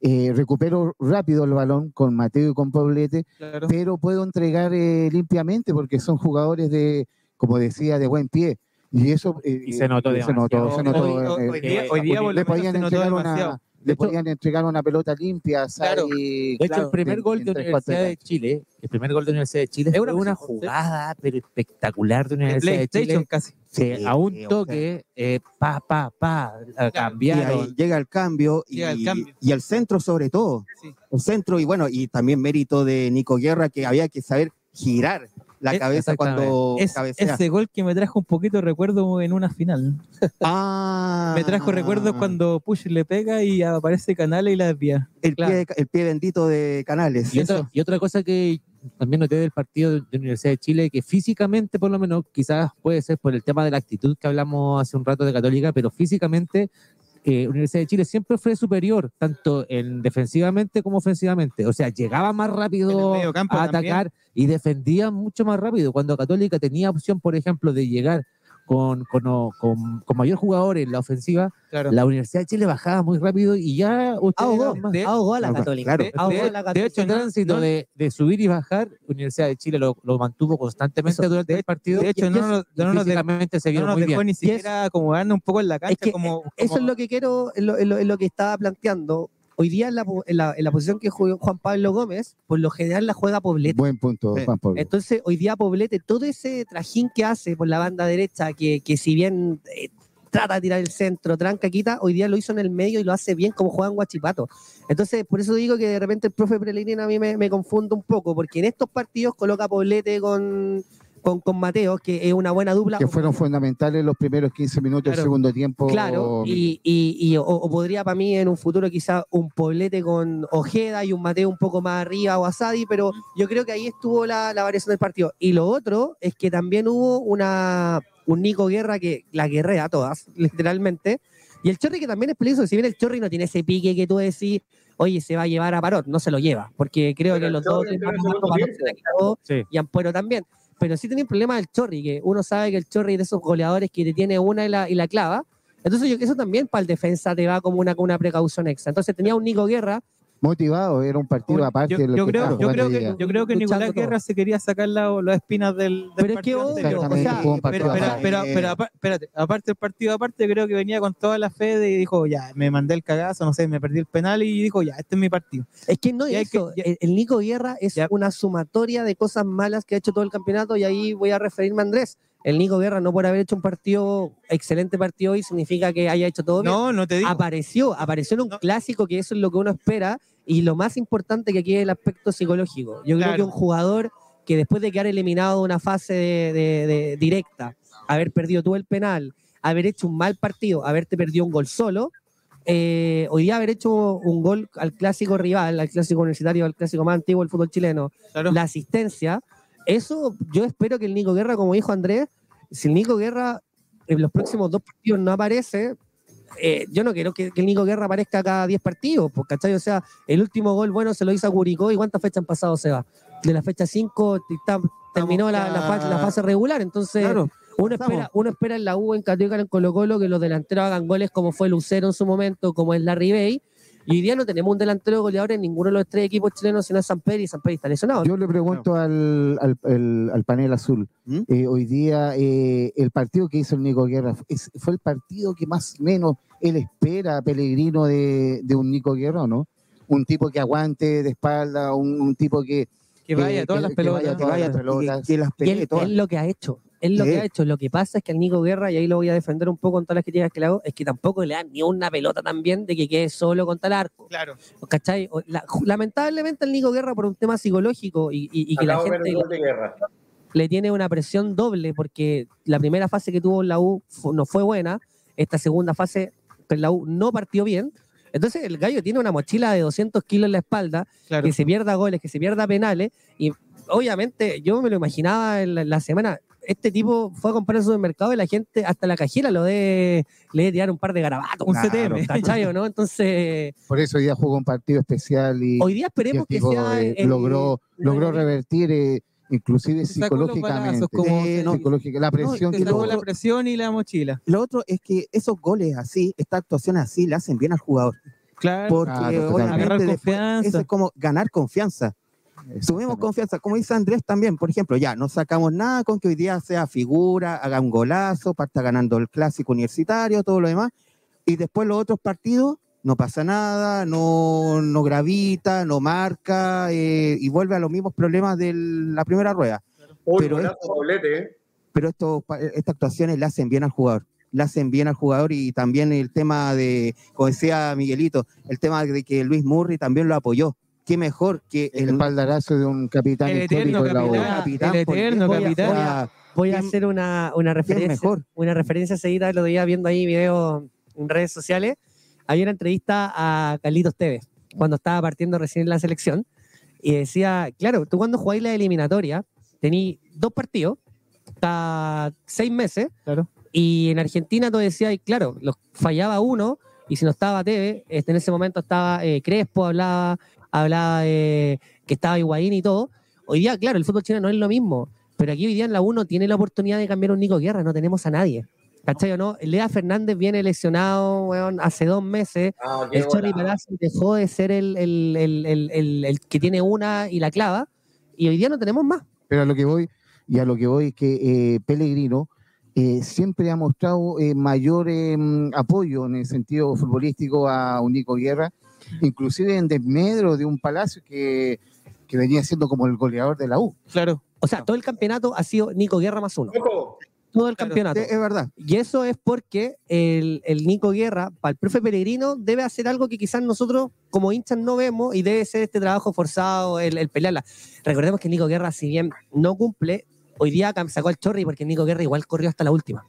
eh, recupero rápido el balón con Mateo y con Poblete, Claro. pero puedo entregar eh, limpiamente porque son jugadores de, como decía, de buen pie. Y eso eh, Y se notó se notó, se notó, Hoy, hoy- hoy que- día, hoy día le podían se notó entregar demasiado. una le hecho- podían entregar una pelota limpia a Claro. Sadi, De hecho, claro, el primer gol de Universidad de. Chile, el primer gol de Universidad de Chile Es fue una jugada pero espectacular de Universidad de PlayStation Chile. casi. que Sí, a un o sea, toque, eh, pa, pa, pa, a Y cambiaron. ahí llega el cambio y, Llega el cambio. y el centro sobre todo. Sí. El centro y bueno, y también mérito de Nico Guerra que había que saber girar la Eh, cabeza cuando Es, cabecea. ese gol que me trajo un poquito de recuerdo en una final. Ah, Me trajo recuerdos cuando Push le pega y aparece Canales y la desvía. el, claro. pie, el pie bendito de Canales. Y otra, y otra cosa que también noté del partido de, de Universidad de Chile, que físicamente, por lo menos, quizás puede ser por el tema de la actitud que hablamos hace un rato de Católica, pero físicamente, eh, Universidad de Chile siempre fue superior, tanto en defensivamente como ofensivamente. O sea, llegaba más rápido a también. atacar y defendía mucho más rápido. Cuando Católica tenía opción, por ejemplo, de llegar con, con, con, con mayor jugador en la ofensiva, Claro. la Universidad de Chile bajaba muy rápido y ya ustedes Ahogó, de- ahogó a la Católica. claro. De- a la de Católica. hecho, el no- tránsito no- de, de subir y bajar, Universidad de Chile lo, lo mantuvo constantemente Eso, durante de- el partido. de hecho, y- no y nos- no nos se No vieron nos muy dejó bien. ni siquiera acomodarnos un poco en la cancha. Es que, como, Eso es lo que quiero, es lo, es lo- es lo que estaba planteando. Hoy día en la, po- en la- en la posición que jugó Juan Pablo Gómez, por lo general la juega Poblete. Buen punto, Sí. Juan Pablo. Entonces, hoy día Poblete, todo ese trajín que hace por la banda derecha, que, que si bien eh, trata de tirar el centro, tranca, quita, hoy día lo hizo en el medio y lo hace bien como juegan Guachipato. Entonces, por eso digo que de repente el profe Pellegrini a mí me, me confunde un poco, porque en estos partidos coloca Poblete con, con, con Mateo, que es una buena dupla. que fueron fundamentales los primeros 15 minutos Claro. del segundo tiempo. Claro, y, y- y- o, o podría para mí en un futuro quizá un Poblete con Ojeda y un Mateo un poco más arriba o Asadi, pero yo creo que ahí estuvo la, la variación del partido. Y lo otro es que también hubo una un Nico Guerra que la guerrea a todas, literalmente. Y el Chorri que también es peligroso, si bien el Chorri no tiene ese pique que tú decís, oye, se va a llevar a Parot, no se lo lleva, porque creo Pero que los dos el Parot se la Sí. y Ampuero también. Pero sí tenía un problema del Chorri, que uno sabe que el Chorri es de esos goleadores que te tiene una y la, y la clava. Entonces yo eso también para el defensa te va como una, una precaución extra. Entonces tenía un Nico Guerra, Motivado, era un partido aparte yo, de lo yo que creo, yo, creo que, yo creo que Nicolás todo. Guerra se quería sacar la- las espinas del, del Pero es que obvio, anterior. o sea, Pero, pero, aparte. pero, pero apa- espérate, aparte del partido aparte, creo que venía con toda la fe de, y dijo, ya, me mandé el cagazo, no sé, me perdí el penal y dijo, ya, este es mi partido. Es que no Y eso. que- ya- el, el Nico Guerra es Ya. una sumatoria de cosas malas que ha hecho todo el campeonato y ahí voy a referirme a Andrés. El Nico Guerra no por haber hecho un partido, excelente partido hoy, significa que haya hecho todo bien. No, no te digo. Apareció, apareció en un No. clásico que eso es lo que uno espera y lo más importante que aquí es el aspecto psicológico. Yo creo que un jugador que después de quedar eliminado de una fase de, de- de directa, haber perdido tú el penal, haber hecho un mal partido, haberte perdido un gol solo, eh, hoy día haber hecho un gol al clásico rival, al clásico universitario, al clásico más antiguo del fútbol chileno, Claro. la asistencia, eso yo espero que el Nico Guerra, como dijo Andrés, si el Nico Guerra en los próximos dos partidos no aparece, eh, yo no quiero que, que el Nico Guerra aparezca cada 10 partidos, pues, ¿cachai? O sea, el último gol bueno se lo hizo a Curicó y ¿cuántas fechas han pasado, Seba? De la fecha 5 terminó la, la fa- la fase regular, entonces Claro, uno espera, uno espera en la U, en Católica, en Colo Colo, que los delanteros hagan goles como fue Lucero en su momento, como es Larry Bay. Y hoy día no tenemos un delantero goleador en ninguno de los tres equipos chilenos, sino San Pedro y San Pedro está lesionado. Yo le pregunto al, al, al- al panel azul, ¿Mm? eh, hoy día eh, el partido que hizo el Nico Guerra es- fue el partido que más o menos él espera, Pellegrino, de, de un Nico Guerra, ¿o ¿no? Un tipo que aguante de espalda, un, un tipo que... que vaya a todas las que pelotas. vaya a que todas vaya las pelotas. que, que las Y pelee él, todas. él lo que ha hecho, él lo que ha hecho. Lo que pasa es que al Nico Guerra, y ahí lo voy a defender un poco con todas las críticas que le hago, es que tampoco le dan ni una pelota también de que quede solo contra el arco. Claro. ¿Cachai? O- la- lamentablemente el Nico Guerra por un tema psicológico y, y- y que la Acabo gente le tiene una presión doble porque la primera fase que tuvo en la U no fue buena, esta segunda fase en la U no partió bien. Entonces el gallo tiene una mochila de 200 kilos en la espalda, Claro. que se pierda goles, que se pierda penales, y obviamente, yo me lo imaginaba en la, la semana. Este tipo fue a comprar al supermercado y la gente, hasta la cajera, lo de, le debe tirar un par de garabatos. Un claro, CTM. ¿Cachai o no? Entonces, Por eso hoy día jugó un partido especial y, hoy día el esperemos que tipo, sea. eh, el- logró, la- logró revertir eh, inclusive psicológicamente. balazos, como Eh, no, psicológica, la presión Se que tuvo. la presión y la mochila. Lo otro es que esos goles así, estas actuaciones así, le hacen bien al jugador. Claro. Porque Claro, obviamente después confianza. eso es como ganar confianza. Tuvimos confianza, como dice Andrés también, por ejemplo, ya no sacamos nada con que hoy día sea figura, haga un golazo, parta ganando el clásico universitario, todo lo demás, y después los otros partidos no pasa nada, no, no gravita, no marca, eh, y vuelve a los mismos problemas de la primera rueda. Uy, Pero esto- doblete, ¿eh? Pero esto, estas actuaciones le hacen bien al jugador, le hacen bien al jugador y también el tema de, como decía Miguelito, el tema de que Luis Murray también lo apoyó. Qué mejor que El el, espaldarazo de un capitán El eterno histórico de la U. capitán. capitán, el eterno Dios, capitán. sea, Voy a ¿Quién- hacer una, una ¿quién referencia. mejor? Una referencia seguida, lo veía viendo ahí videos en redes sociales. Había una entrevista a Carlitos Tevez cuando estaba partiendo recién en la selección y decía, claro, tú cuando jugáis la eliminatoria tení dos partidos, está seis meses, Claro. y en Argentina tú decías, claro, los, fallaba uno, y si no estaba Tevez, este, en ese momento estaba eh, Crespo, hablaba, hablaba de que estaba Higuaín y todo. Hoy día, claro, el fútbol chileno no es lo mismo, pero aquí hoy día en la 1 tiene la oportunidad de cambiar a un Nico Guerra, no tenemos a nadie. ¿Cachai o no? Lea Fernández viene lesionado weón, hace dos meses. Ah, El Chorri. Palacio dejó de ser el, el- el- el- el- el que tiene una y la clava. Y hoy día no tenemos más. Pero a lo que voy, y a lo que voy es que eh, Pellegrino eh, siempre ha mostrado eh, mayor eh, mm, apoyo en el sentido futbolístico a un Nico Guerra, inclusive en desmedro de un Palacio que, que venía siendo como el goleador de la U. Claro. O sea, todo el campeonato ha sido Nico Guerra más uno. Ojo, Todo el Claro. campeonato. Es verdad. Y eso es porque el, el Nico Guerra, para el profe Peregrino, debe hacer algo que quizás nosotros como hinchas no vemos y debe ser este trabajo forzado, el, el pelearla. Recordemos que Nico Guerra, si bien no cumple, hoy día sacó al Chorri porque Nico Guerra igual corrió hasta la última.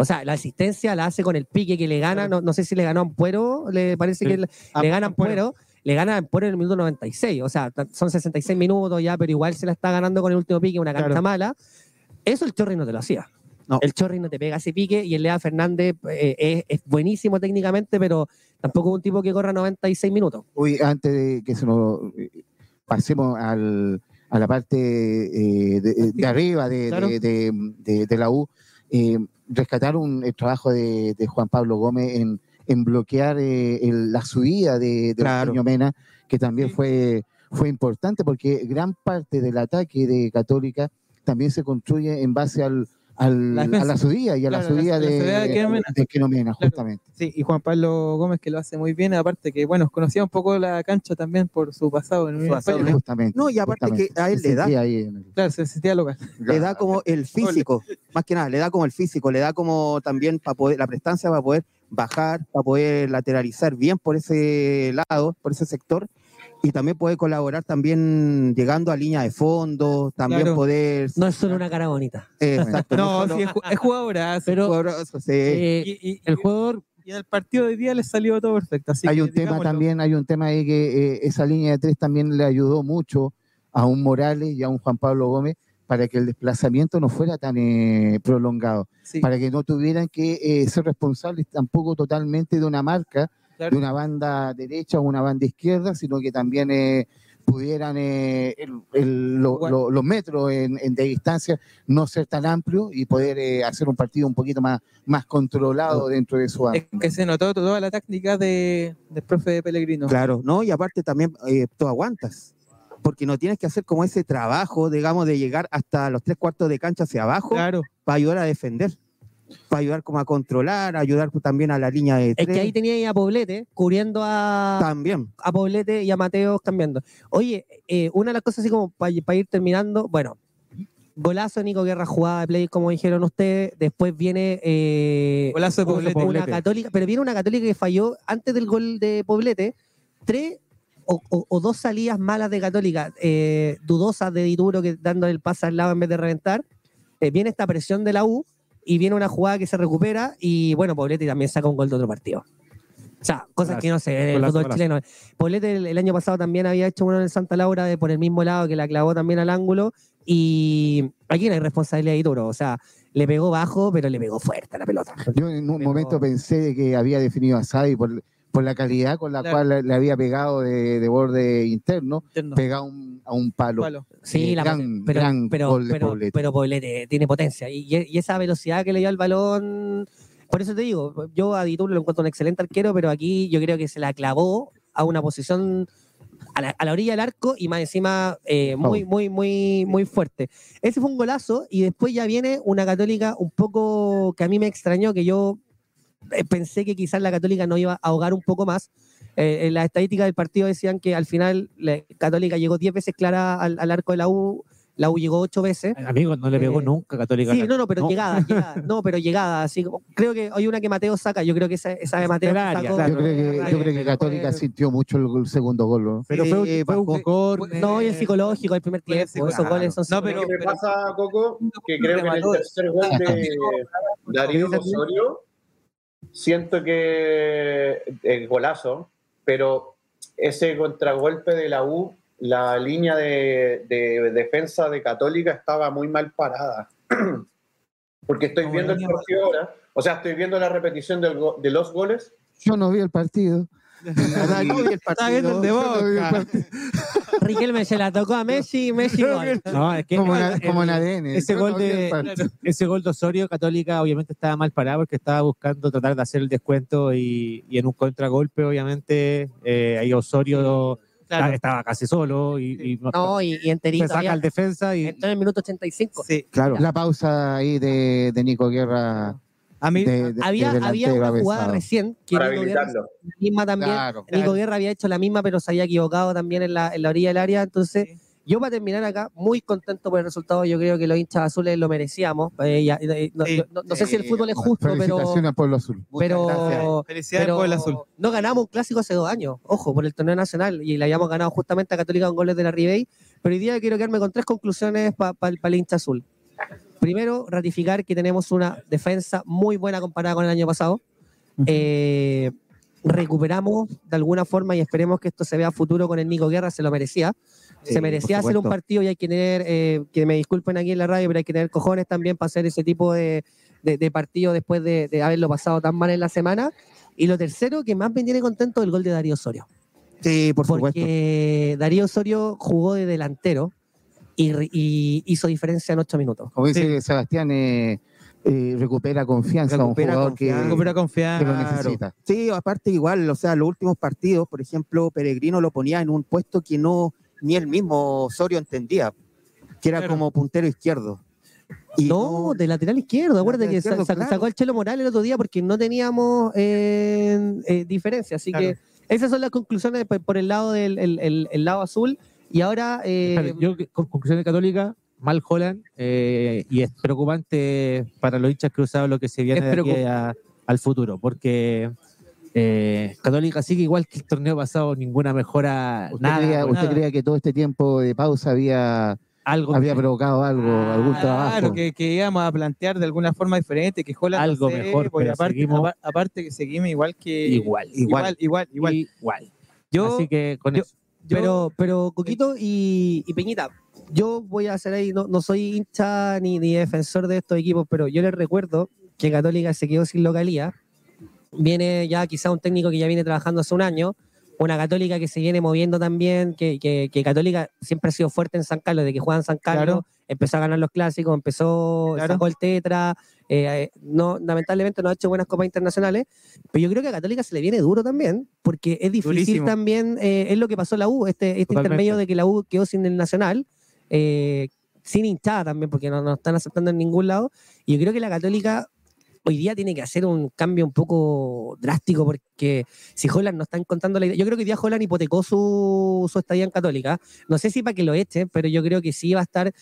O sea, la asistencia la hace con el pique que le gana, no, no sé si le ganó a Ampuero, le parece que le, le gana a Ampuero. Le gana a Ampuero en el minuto 96. O sea, son 66 minutos ya, pero igual se la está ganando con el último pique, una carta Claro. mala. Eso el Chorri no te lo hacía. No. El Chorri no te pega ese pique y el Lea Fernández eh, es, es buenísimo técnicamente, pero tampoco es un tipo que corra 96 minutos. Hoy, antes de que se nos pasemos al, a la parte eh, de, de arriba de, Claro. de- de- de- de la U, eh, rescatar un, el trabajo de, de Juan Pablo Gómez en, en bloquear eh, el- la subida de, de Claro. Mena, que también fue, fue importante porque gran parte del ataque de Católica también se construye en base al, al- La a la subida y a la Claro, la- subida la de, subida de Eugenio Mena. de Eugenio Mena, Claro. justamente. Sí, y Juan Pablo Gómez que lo hace muy bien, aparte que, bueno, conocía un poco la cancha también por su pasado en Unión pasado, Española. Justamente. No, y aparte justamente. que a él Se le da, sentía ahí en el- Claro, se sentía local. le da como el físico, más que nada, le da como el físico, le da como también para poder, la prestancia para poder bajar, para poder lateralizar bien por ese lado, por ese sector, y también puede colaborar también llegando a línea de fondo, también Claro. poder... No es solo una cara bonita. exacto, No, sí, es, es jugadorazo. Pero sí. eh, y, y- El jugador y en el partido de hoy día le salió todo perfecto. Así hay que, un tema digámoslo. también, hay un tema ahí que eh, esa línea de tres también le ayudó mucho a un Morales y a un Juan Pablo Gómez para que el desplazamiento no fuera tan eh, prolongado, Sí, para que no tuvieran que eh, ser responsables tampoco totalmente de una marca, claro. de una banda derecha o una banda izquierda, sino que también eh, pudieran eh, el- el- lo- Igual. lo- los metros en, en- de distancia no ser tan amplios y poder eh, hacer un partido un poquito más, más controlado dentro de su Es que se notó toda la táctica de, del profe Pellegrino. Claro, ¿no? Y aparte también eh, tú aguantas, porque no tienes que hacer como ese trabajo, digamos, de llegar hasta los tres cuartos de cancha hacia abajo Claro. para ayudar a defender, para ayudar como a controlar, ayudar también a la línea de es tres. que ahí tenía ahí a Poblete cubriendo a, También. a Poblete y a Mateos cambiando. Oye, eh, una de las cosas así como para ir terminando, bueno, golazo de Nico Guerra, jugada de play, como dijeron ustedes, después viene eh, Golazo de una Poblete. católica, pero viene una católica que falló antes del gol de Poblete, tres o, o- o dos salidas malas de católica, eh, dudosas de Dituro que dando el pase al lado en vez de reventar, Eh, viene esta presión de la U y viene una jugada que se recupera y bueno, Poblete también saca un gol de otro partido. O sea, cosas que no en el Golazo, fútbol chileno. Poblete el, el año pasado también había hecho uno en el Santa Laura de por el mismo lado que la clavó también al ángulo. Y aquí no hay responsabilidad de Turo. O sea, le pegó bajo, pero le pegó fuerte a la pelota. Yo en un Pero- momento pensé de que había definido a Xavi por, por la calidad con la Claro. cual le, había pegado de, de borde interno, Interno. pegado un- a un palo. Palo. Sí, Eh, la gran- pero, gran pero, gol de pero, Poblete. pero Poblete tiene potencia. Y, y esa velocidad que le dio al balón. Por eso te digo, yo a Dituro lo encuentro un excelente arquero, pero aquí yo creo que se la clavó a una posición a la, a la orilla del arco y más encima eh, muy, muy, muy, muy fuerte. Ese fue un golazo y después ya viene una católica un poco que a mí me extrañó, que yo pensé que quizás la católica no iba a ahogar un poco más. Eh, en las estadísticas del partido decían que al final la Católica llegó 10 veces clara al, al arco de la U, la U llegó 8 veces. Amigo, no le pegó Eh, nunca Católica. Sí, no, no, pero No. llegada, llegada, no, pero llegada, así creo que hay una que Mateo saca, yo creo que esa, esa de Mateo área, sacó- claro. Yo creo que, yo creo que Católica sintió mucho el, gol- segundo gol. ¿no? Pero fue, un- Eh, fue un. No, y el psicológico, el primer el tiempo, esos goles son No, pero- ¿Qué me pero- pasa, Coco? Que creo que en el tercer gol de Darío Osorio siento que el golazo, pero ese contragolpe de la U, la línea de, de defensa de Católica estaba muy mal parada. Porque estoy viendo el partido ahora, o sea, estoy viendo la repetición del go- de los goles. Yo no vi el partido. No vi el Estaba viendo el de partido. El. Riquelme se la tocó a Messi, Messi gol. No, es que Como, el- en- como en ADN. ese gol el de- ese gol de Osorio Católica obviamente estaba mal parado porque estaba buscando tratar de hacer el descuento y, y en un contragolpe obviamente eh, ahí Osorio Claro. estaba casi solo y, y no- No, y, y se enterito. saca había- al defensa y entró en el minuto 85. Sí. Claro. La pausa ahí de, de Nico Guerra. A mí, de- de- Había, de había una jugada recién que Para Nico Guerra habilitarlo. la misma también. Claro. Nico Guerra había hecho la misma, pero se había equivocado también en la, en la orilla del área. Entonces, Sí. yo para terminar acá, muy contento por el resultado. Yo creo que los hinchas azules lo merecíamos. Eh, ya- eh, no, Sí. yo- no- no sé si el fútbol es justo, pero, Felicitaciones al Pueblo Azul. Pero. Felicidades pero el azul. no ganamos un clásico hace dos años, ojo, por el torneo nacional. Y le habíamos ganado justamente a Católica con goles de la Ribey. Pero hoy día quiero quedarme con tres conclusiones para el hincha azul. Primero, ratificar que tenemos una defensa muy buena comparada con el año pasado. Eh, recuperamos de alguna forma y esperemos que esto se vea a futuro con el Nico Guerra, se lo merecía. Sí, se merecía hacer un partido y hay que tener, eh, que me disculpen aquí en la radio, pero hay que tener cojones también para hacer ese tipo de, de- de partido después de, de haberlo pasado tan mal en la semana. Y lo tercero, que más me tiene contento, el gol de Darío Osorio. Sí, por supuesto. Porque Darío Osorio jugó de delantero y, hizo diferencia en ocho minutos. Como dice Sebastián, eh, eh, recupera confianza un Recupera jugador que, confianza. Que lo necesita. Sí, aparte igual, o sea, los últimos partidos, por ejemplo, Peregrino lo ponía en un puesto que no ni él mismo Osorio entendía, que era Claro. como puntero izquierdo. Y no, de lateral izquierdo. Acuérdate que Lateral sa- izquierdo, sa- claro. sacó al Chelo Morales el otro día porque no teníamos eh, eh, diferencia. Así Claro. que esas son las conclusiones por, por el lado del el, el- el lado azul. Y ahora, eh, yo, con conclusión de Católica, mal Holland, eh, y es preocupante para los hinchas cruzados lo que se viene de aquí a- al futuro, porque eh, Católica sigue igual que el torneo pasado, ninguna mejora, ¿Usted, nada, creía, usted nada. creía que todo este tiempo de pausa había, algo, había provocado algo, Ah, algún Claro, trabajo? que, que íbamos a plantear de alguna forma diferente, que Holland Algo no sé, mejor, porque pero aparte, seguimos- apa- aparte que seguimos igual que igual, igual, igual, igual. igual. Yo, Así que con yo- eso. Yo- pero, pero Coquito y, y Peñita, yo voy a hacer ahí, no, no soy hincha ni, ni defensor de estos equipos, pero yo les recuerdo que Católica se quedó sin localía. Viene ya quizá un técnico que ya viene trabajando hace un año, una Católica que se viene moviendo también, que, que, que Católica siempre ha sido fuerte en San Carlos, de que juega en San Carlos, Claro. empezó a ganar los clásicos, empezó, Claro. sacó el tetra, eh, no, lamentablemente no ha hecho buenas copas internacionales, pero yo creo que a Católica se le viene duro también, porque es difícil Durísimo. también, eh, es lo que pasó en la U, este, este intermedio de que la U quedó sin el Nacional, eh, sin hinchada también, porque no nos están aceptando en ningún lado, y yo creo que la Católica hoy día tiene que hacer un cambio un poco drástico, porque si Holland no está encontrando la idea, yo creo que hoy día Holland hipotecó su, su estadía en Católica, no sé si para que lo echen, pero yo creo que sí va a estar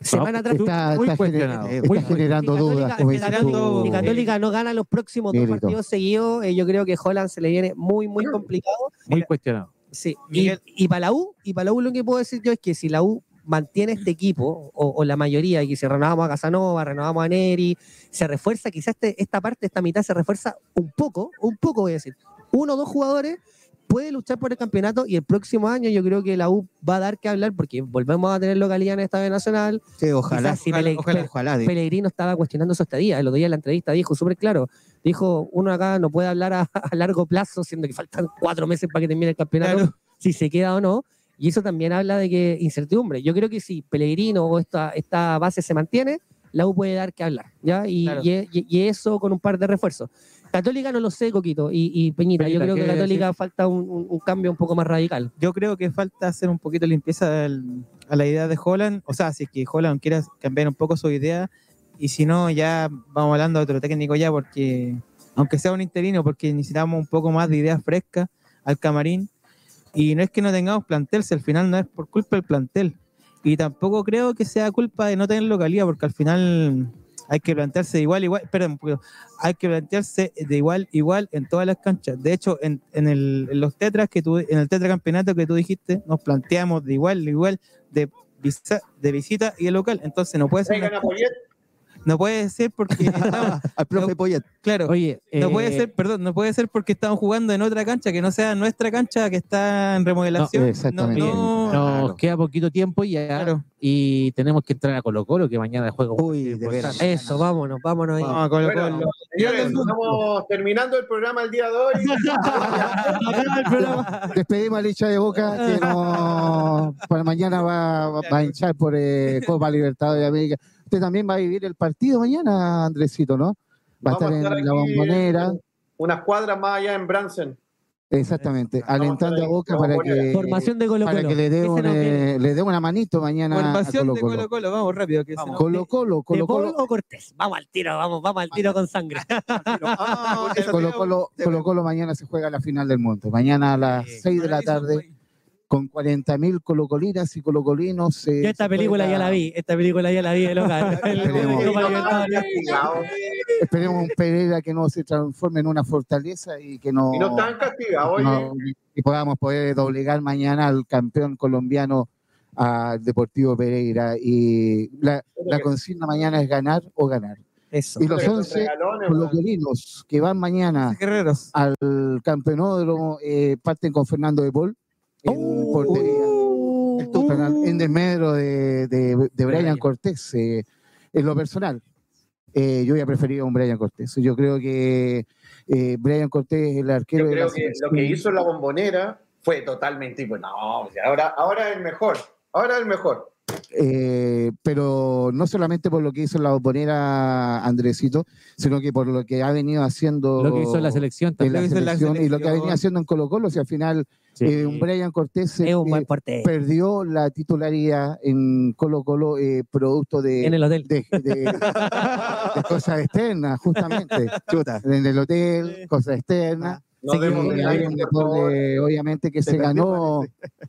semana tras Está, Muy está cuestionado. Muy está generando dudas. como si dices Católica- tú. si Católica no gana los próximos dos Mérito. partidos seguidos, eh, yo creo que Holland se le viene muy, muy complicado. Muy Mira, cuestionado. Sí. Y, para la U, y para la U lo que puedo decir yo es que si la U mantiene este equipo, o, o la mayoría, y que si renovamos a Casanova, renovamos a Neri, se refuerza, quizás este- esta parte, esta mitad se refuerza un poco, un poco voy a decir, uno o dos jugadores puede luchar por el campeonato y el próximo año yo creo que la U va a dar que hablar porque volvemos a tener localidad en esta vez nacional. Sí, ojalá. Quizás ojalá, ojalá. Pellegrino estaba cuestionando su estadía. El otro día en la entrevista dijo súper claro. Dijo, uno acá no puede hablar a, a largo plazo, siendo que faltan cuatro meses para que termine el campeonato, Claro. si se queda o no. Y eso también habla de que incertidumbre. Yo creo que si Pellegrino o esta, esta base se mantiene, la U puede dar que hablar. ¿ya? Y, Claro. y, y- y eso con un par de refuerzos. Católica no lo sé, Coquito. Y, y Peñita, yo creo que ¿qué Católica falta un, un- un cambio un poco más radical. Yo creo que falta hacer un poquito de limpieza a la idea de Holland. O sea, si que Holland quiere cambiar un poco su idea, y si no, ya vamos hablando de otro técnico ya, porque aunque sea un interino, porque necesitamos un poco más de ideas frescas al camarín. Y no es que no tengamos plantel, si al final no es por culpa del plantel. Y tampoco creo que sea culpa de no tener localidad, porque al final hay que plantearse de igual, igual, perdón, hay que plantearse de igual, igual en todas las canchas. De hecho, en, en, el- en los tetras que tú, en el tetracampeonato que tú dijiste, nos planteamos de igual, igual, de, visa- de visita y de local. Entonces no puede ser, una-. No puede ser porque estamos- Al profe Poyet. claro, Oye, no eh, puede ser, perdón, no puede ser porque estamos jugando en otra cancha que no sea nuestra cancha que está en remodelación. No, exactamente. No, Nos Claro. queda poquito tiempo ya Claro. y tenemos que entrar a Colo Colo, que mañana juega Uy, de veras. Eso, vámonos, vámonos ahí. Vamos a Colo Bueno, Colo. Señores, estamos terminando el programa el día de hoy. Despedimos a Licha de Boca, que no, para mañana va, va a hinchar por eh, Copa Libertadores de América. Usted también va a vivir el partido mañana, Andresito, ¿no? Va a estar en la bombonera, Unas cuadras más allá en Branson. exactamente, Vamos alentando a Boca para que, Formación de Colo para que le dé Ese un, nos viene. eh, le dé una manito mañana a Formación Colo de Colo. Colo vamos rápido. Que Vamos. Colo Colo, ¿De Colo Paul Colo, o Cortés? Vamos al tiro, vamos, vamos al tiro con sangre. Ah, Colo Colo mañana se juega la final del mundo. Mañana a las 6 de la tarde, con 40.000 colocolinas y colocolinos. eh, Yo esta película ya la vi, esta película ya la vi local. Esperemos. un Pereira que no se transforme en una fortaleza y que no, Y no estaban castigados, oye. no- y podamos poder doblegar mañana al campeón colombiano al Deportivo Pereira. Y la, la consigna mañana es ganar o ganar. Eso. Y los Son 11 regalones, weón. colocolinos que van mañana al campeonódromo eh, parten con Fernando de Paul en portería. Esto en desmedro de, de, de Brian. Cortés. eh, en lo personal, eh, yo hubiera preferido a un Brian Cortés. Yo creo que eh, Brian Cortés es el arquero Yo creo que lo que hizo la bombonera fue totalmente tipo, no, o sea, ahora, ahora es el mejor, ahora es el mejor. Eh, pero no solamente por lo que hizo en la bombonera Andresito, sino que por lo que ha venido haciendo Lo que hizo la selección en la también. La selección y lo que ha venido haciendo en Colo Colo, si al final Sí. eh, un Brian Cortés eh, un perdió la titularidad en Colo Colo eh, producto de, En el hotel. de, de- de cosas externas, justamente. Chuta. En el hotel, cosas externas. No demos por obviamente que se, ganó,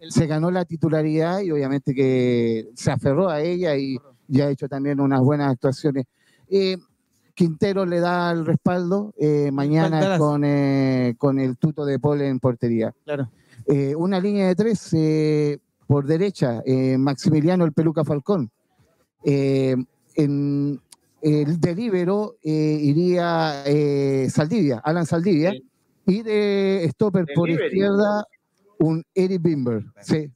se ganó la titularidad y obviamente que se aferró a ella y ya ha hecho también unas buenas actuaciones. Eh, Quintero le da el respaldo eh, mañana con, eh, con el tuto de Paul en portería. Claro. Eh, una línea de tres eh, por derecha, eh, Maximiliano el Peluca Falcón. Eh, en el de libero eh, iría eh, Saldivia, Alan Saldivia. Sí. Y de stopper De por izquierda, un Eric Bimber. Sí,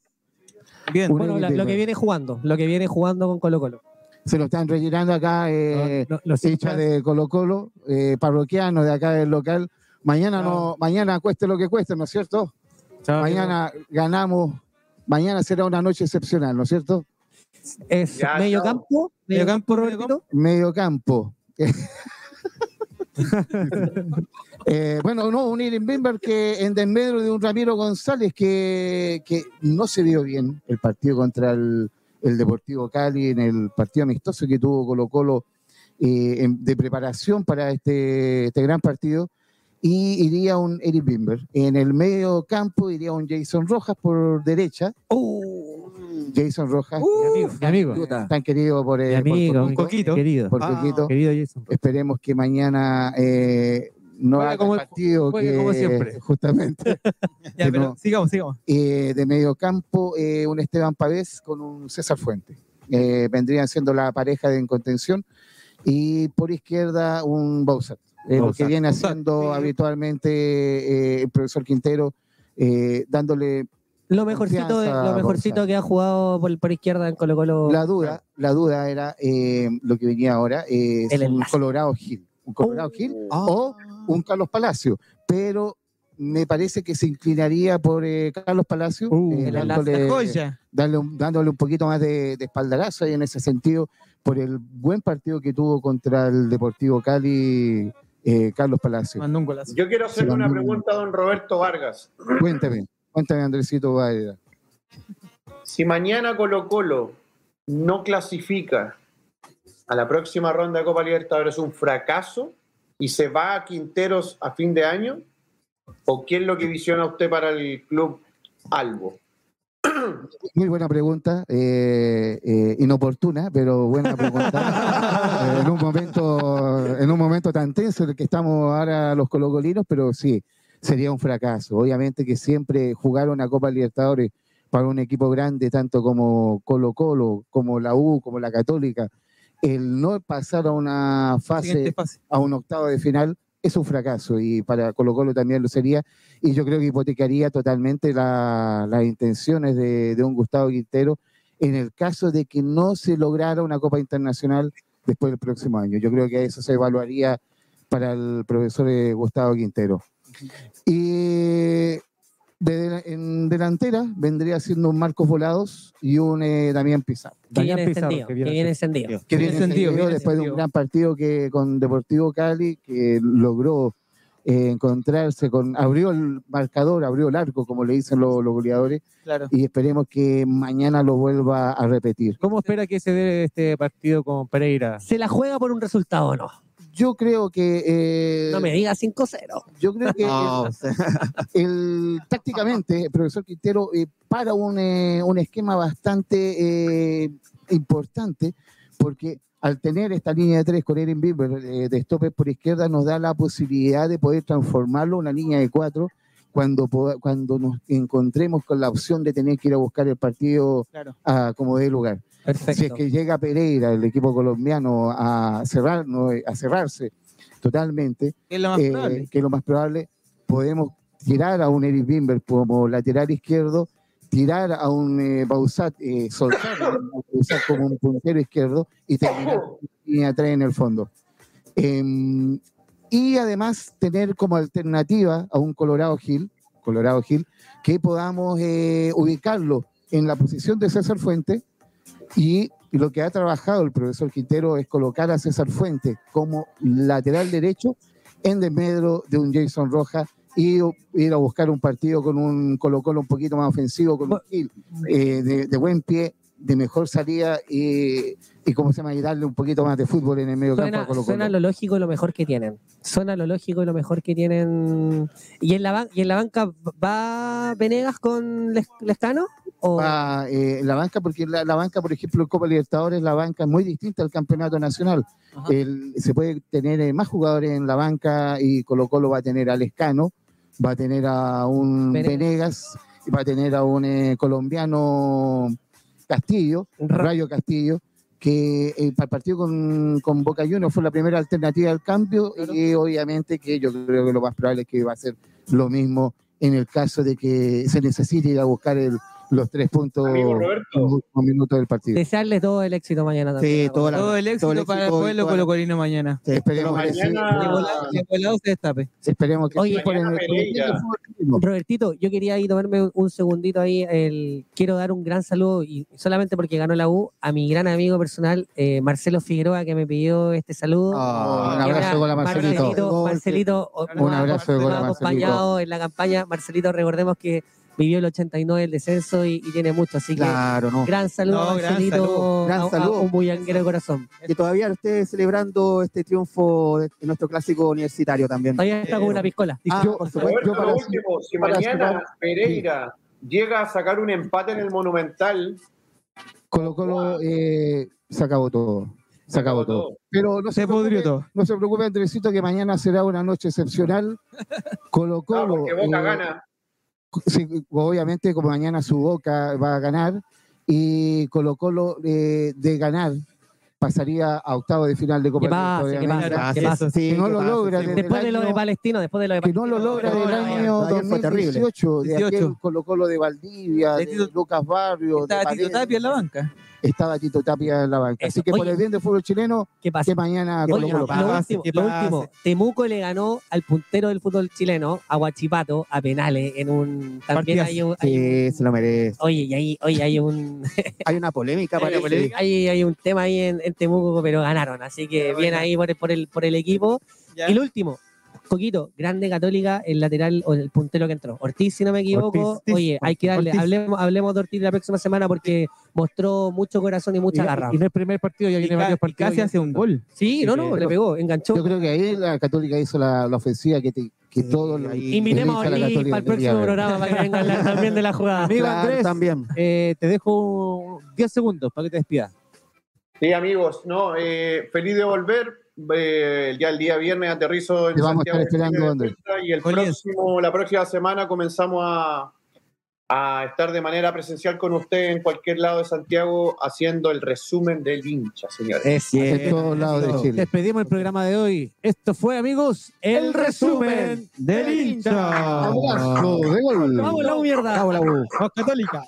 Bien. Un Bueno, la- lo que viene jugando, lo que viene jugando con Colo Colo. Se lo están rellenando acá, eh, No, no, los hinchas de Colo Colo, eh, parroquianos de acá del local. Mañana no, mañana cueste lo que cueste, ¿no es cierto? Chao, Mañana ganamos, mañana será una noche excepcional, ¿no es cierto? Es Ya, medio chao. campo, medio campo, Robertito. Medio campo. Eh, bueno, no, un Irving Bimber que en desmedro de un Ramiro González que, que no se vio bien el partido contra el, el Deportivo Cali en el partido amistoso que tuvo Colo Colo eh, en- de preparación para este, este gran partido. Y iría un Eric Bimber. En el medio campo iría un Jason Rojas por derecha. Jason Rojas, Mi amigo, mi amigo, tan querido por, mi eh, por amigo, Coquito, mi Coquito. querido, por Ah. Coquito. querido Jason. Esperemos que mañana eh, no Juegue haga como- el partido que como siempre. justamente Ya, pero no. sigamos, sigamos. eh, de medio campo eh, un Esteban Pavés con un César Fuente. Eh, vendrían siendo la pareja de en contención y por izquierda un Bowser. eh, lo que viene haciendo habitualmente eh, el profesor Quintero, eh, dándole Lo mejorcito, lo mejorcito que ha jugado por, por izquierda en Colo Colo. la duda, la duda era eh, lo que venía ahora, eh, El un. Colorado Gil, un Colorado Oh. Gil o un Carlos Palacio, pero me parece que se inclinaría por eh, Carlos Palacio, Uh, eh, dándole, darle un- dándole un poquito más de, de espaldarazo ahí en ese sentido por el buen partido que tuvo contra el Deportivo Cali eh, Carlos Palacio. Mandó un golazo. Yo quiero hacerle Sí, una pregunta a don Roberto Vargas. Cuéntame, cuéntame Andresito Varela. Si mañana Colo Colo no clasifica a la próxima ronda de Copa Libertadores, ¿es un fracaso y se va a Quinteros a fin de año? ¿O qué es lo que visiona usted para el club Albo? Muy buena pregunta, eh, eh, inoportuna, pero buena pregunta. Eh, en un momento, en un momento tan tenso en el que estamos ahora los colocolinos, pero sí, sería un fracaso. Obviamente que siempre jugar una Copa Libertadores para un equipo grande, tanto como Colo Colo, como la U, como la Católica, el no pasar a una fase. a un octavo de final, es un fracaso y para Colo Colo también lo sería. Y yo creo que hipotecaría totalmente la- las intenciones de, de un Gustavo Quintero en el caso de que no se lograra una Copa Internacional después del próximo año. Yo creo que eso se evaluaría para el profesor eh, Gustavo Quintero. Y de- en delantera vendría siendo un Marcos Volados y un eh, Damián Pizarro. que viene Pizarro, encendido. que Que viene encendido. que Bien viene encendido después de un gran partido que con Deportivo Cali que logró eh, encontrarse con abrió el marcador, abrió el arco como le dicen los, los goleadores Claro. y esperemos que mañana lo vuelva a repetir. ¿Cómo espera que se dé este partido con Pereira? ¿Se la juega por un resultado o no? Yo creo que eh, No me diga 5-0. yo creo que No, el, el- tácticamente el profesor Quintero eh, para un, eh, un esquema bastante eh, importante porque al tener esta línea de tres con Erin Bieber eh, de stopper por izquierda nos da la posibilidad de poder transformarlo en una línea de cuatro cuando, cuando nos encontremos con la opción de tener que ir a buscar el partido Claro. a como dé lugar. Perfecto. Si es que llega Pereira, el equipo colombiano, a, cerrar, no, a cerrarse totalmente, Es lo más eh, que es lo más probable, podemos tirar a un Eric Bimber como lateral izquierdo, tirar a un eh, Bausat, eh, soltar a un Bausat como un puntero izquierdo y terminar con línea 3 en el fondo. Em, y además tener como alternativa a un Colorado Gil, Colorado Gil, que podamos eh, ubicarlo en la posición de César Fuente y lo que ha trabajado el profesor Quintero es colocar a César Fuente como lateral derecho en desmedro de un Jason Rojas y ir a buscar un partido con un Colo Colo un poquito más ofensivo, con un Gil eh, de, de buen pie, de mejor salida y, y cómo se llama, y darle un poquito más de fútbol en el medio campo Suena, a Colo suena Colo. lo lógico y lo mejor que tienen. Suena lo lógico y lo mejor que tienen. ¿Y en la, ban- y en la banca va Venegas con Les- Lescano? ¿O Va, eh, la banca, porque la, la banca, por ejemplo, en Copa Libertadores, la banca es muy distinta al campeonato nacional. El- se puede tener eh, más jugadores en la banca y Colo Colo va a tener a Lescano, va a tener a un Venegas. Venegas, y va a tener a un eh, colombiano Castillo, Ra- Rayo Castillo, que eh, para el partido con, con Boca Juniors fue la primera alternativa al cambio y obviamente que yo creo que lo más probable es que va a ser lo mismo en el caso de que se necesite ir a buscar el- los tres puntos Amigo Roberto. los últimos minutos del partido. desearles todo el éxito mañana también? Sí, toda la- Todo el éxito todo el para el éxito pueblo la- colocolino mañana. Sí, Esperemos mañana- Que volado- se destape. Esperemos que Oye, sí, por el-. Robertito, yo quería ahí tomarme un- un segundito ahí. El, quiero dar un gran saludo, y solamente porque ganó la U, a mi gran amigo personal, eh, Marcelo Figueroa, que me pidió este saludo. Ah, un abrazo de gol a Marcelito. Marcelito. Marcelito, Un abrazo de gol nos a ha Marcelito. acompañado en la campaña. Marcelito, recordemos que vivió el 89 el descenso y, y tiene mucho, así que Claro, no. gran saludo, No, gran saludo, gran a- a saludo. un bullanguero de corazón. Que todavía esté celebrando este triunfo de, de nuestro clásico universitario también. Todavía está con una piscola. Ah, Yo- por supuesto. Roberto, yo para- lo último, si para mañana Pereira llega a sacar un empate en el Monumental, Colo Colo eh, se acabó todo. Se acabó todo. Pero no Se se, pudrió preocupe, todo. no se preocupe, Andresito, que mañana será una noche excepcional. Colo No, Colo. porque Boca eh, gana. Obviamente, como mañana su Boca va a ganar y Colo Colo eh, de ganar pasaría a octavo de final de Copa ¿Qué pasa? ¿Qué Libertadores de pasa? América. ¿Qué pasa? Si no lo logra Después de lo de Palestino, después de lo de que no lo logra del año ayer fue terrible. 2018, de 18. aquel Colo Colo de Valdivia, De Lucas Barrio, Estaba Tito Tapia en la banca. estaba Tito Tapia en la banca. Eso. Así que por el bien del fútbol chileno, ¿Qué pasa? que mañana Colo Colo lo, último, que lo pase. último, Temuco le ganó al puntero del fútbol chileno, a Guachipato, a penales, en un... También hay un... Sí, se lo merece. Oye, y ahí, hay un... Hay una polémica, hay- hay un tema ahí en, en Temuco, pero ganaron, así que Pero bien bueno. ahí por el, por el, por el equipo. Ya. Y lo último, Coquito, grande católica, el lateral o el puntero que entró. Ortiz, si no me equivoco. Ortiz, Oye, hay que darle, Ortiz. hablemos, hablemos de Ortiz la próxima semana porque mostró mucho corazón y mucha Y- garra. Y, no es el primer partido, ya viene varios partidos. casi hace un gol. Sí, no, Sí, no, que- le pegó, enganchó. Yo creo que ahí la Católica hizo la, la ofensiva que, te- que los ahí- Invitemos a Ortiz para el próximo programa para que venga a hablar también de la jugada. Amigo Claro, Andrés, también. eh, te dejo 10 segundos para que te despidas. Sí, amigos, no, eh, feliz de volver. Eh, ya el día viernes aterrizo en Te vamos a Santiago estar esperando, y el Con próximo, la próxima semana comenzamos a, a estar de manera presencial con usted en cualquier lado de Santiago haciendo el resumen del hincha, señores. Es En todos lados de Chile. Despedimos el programa de hoy. Esto fue, amigos, el, resumen del hincha. Abrazo de gol. Vamos, la mierda. Vamos, la U. Católica.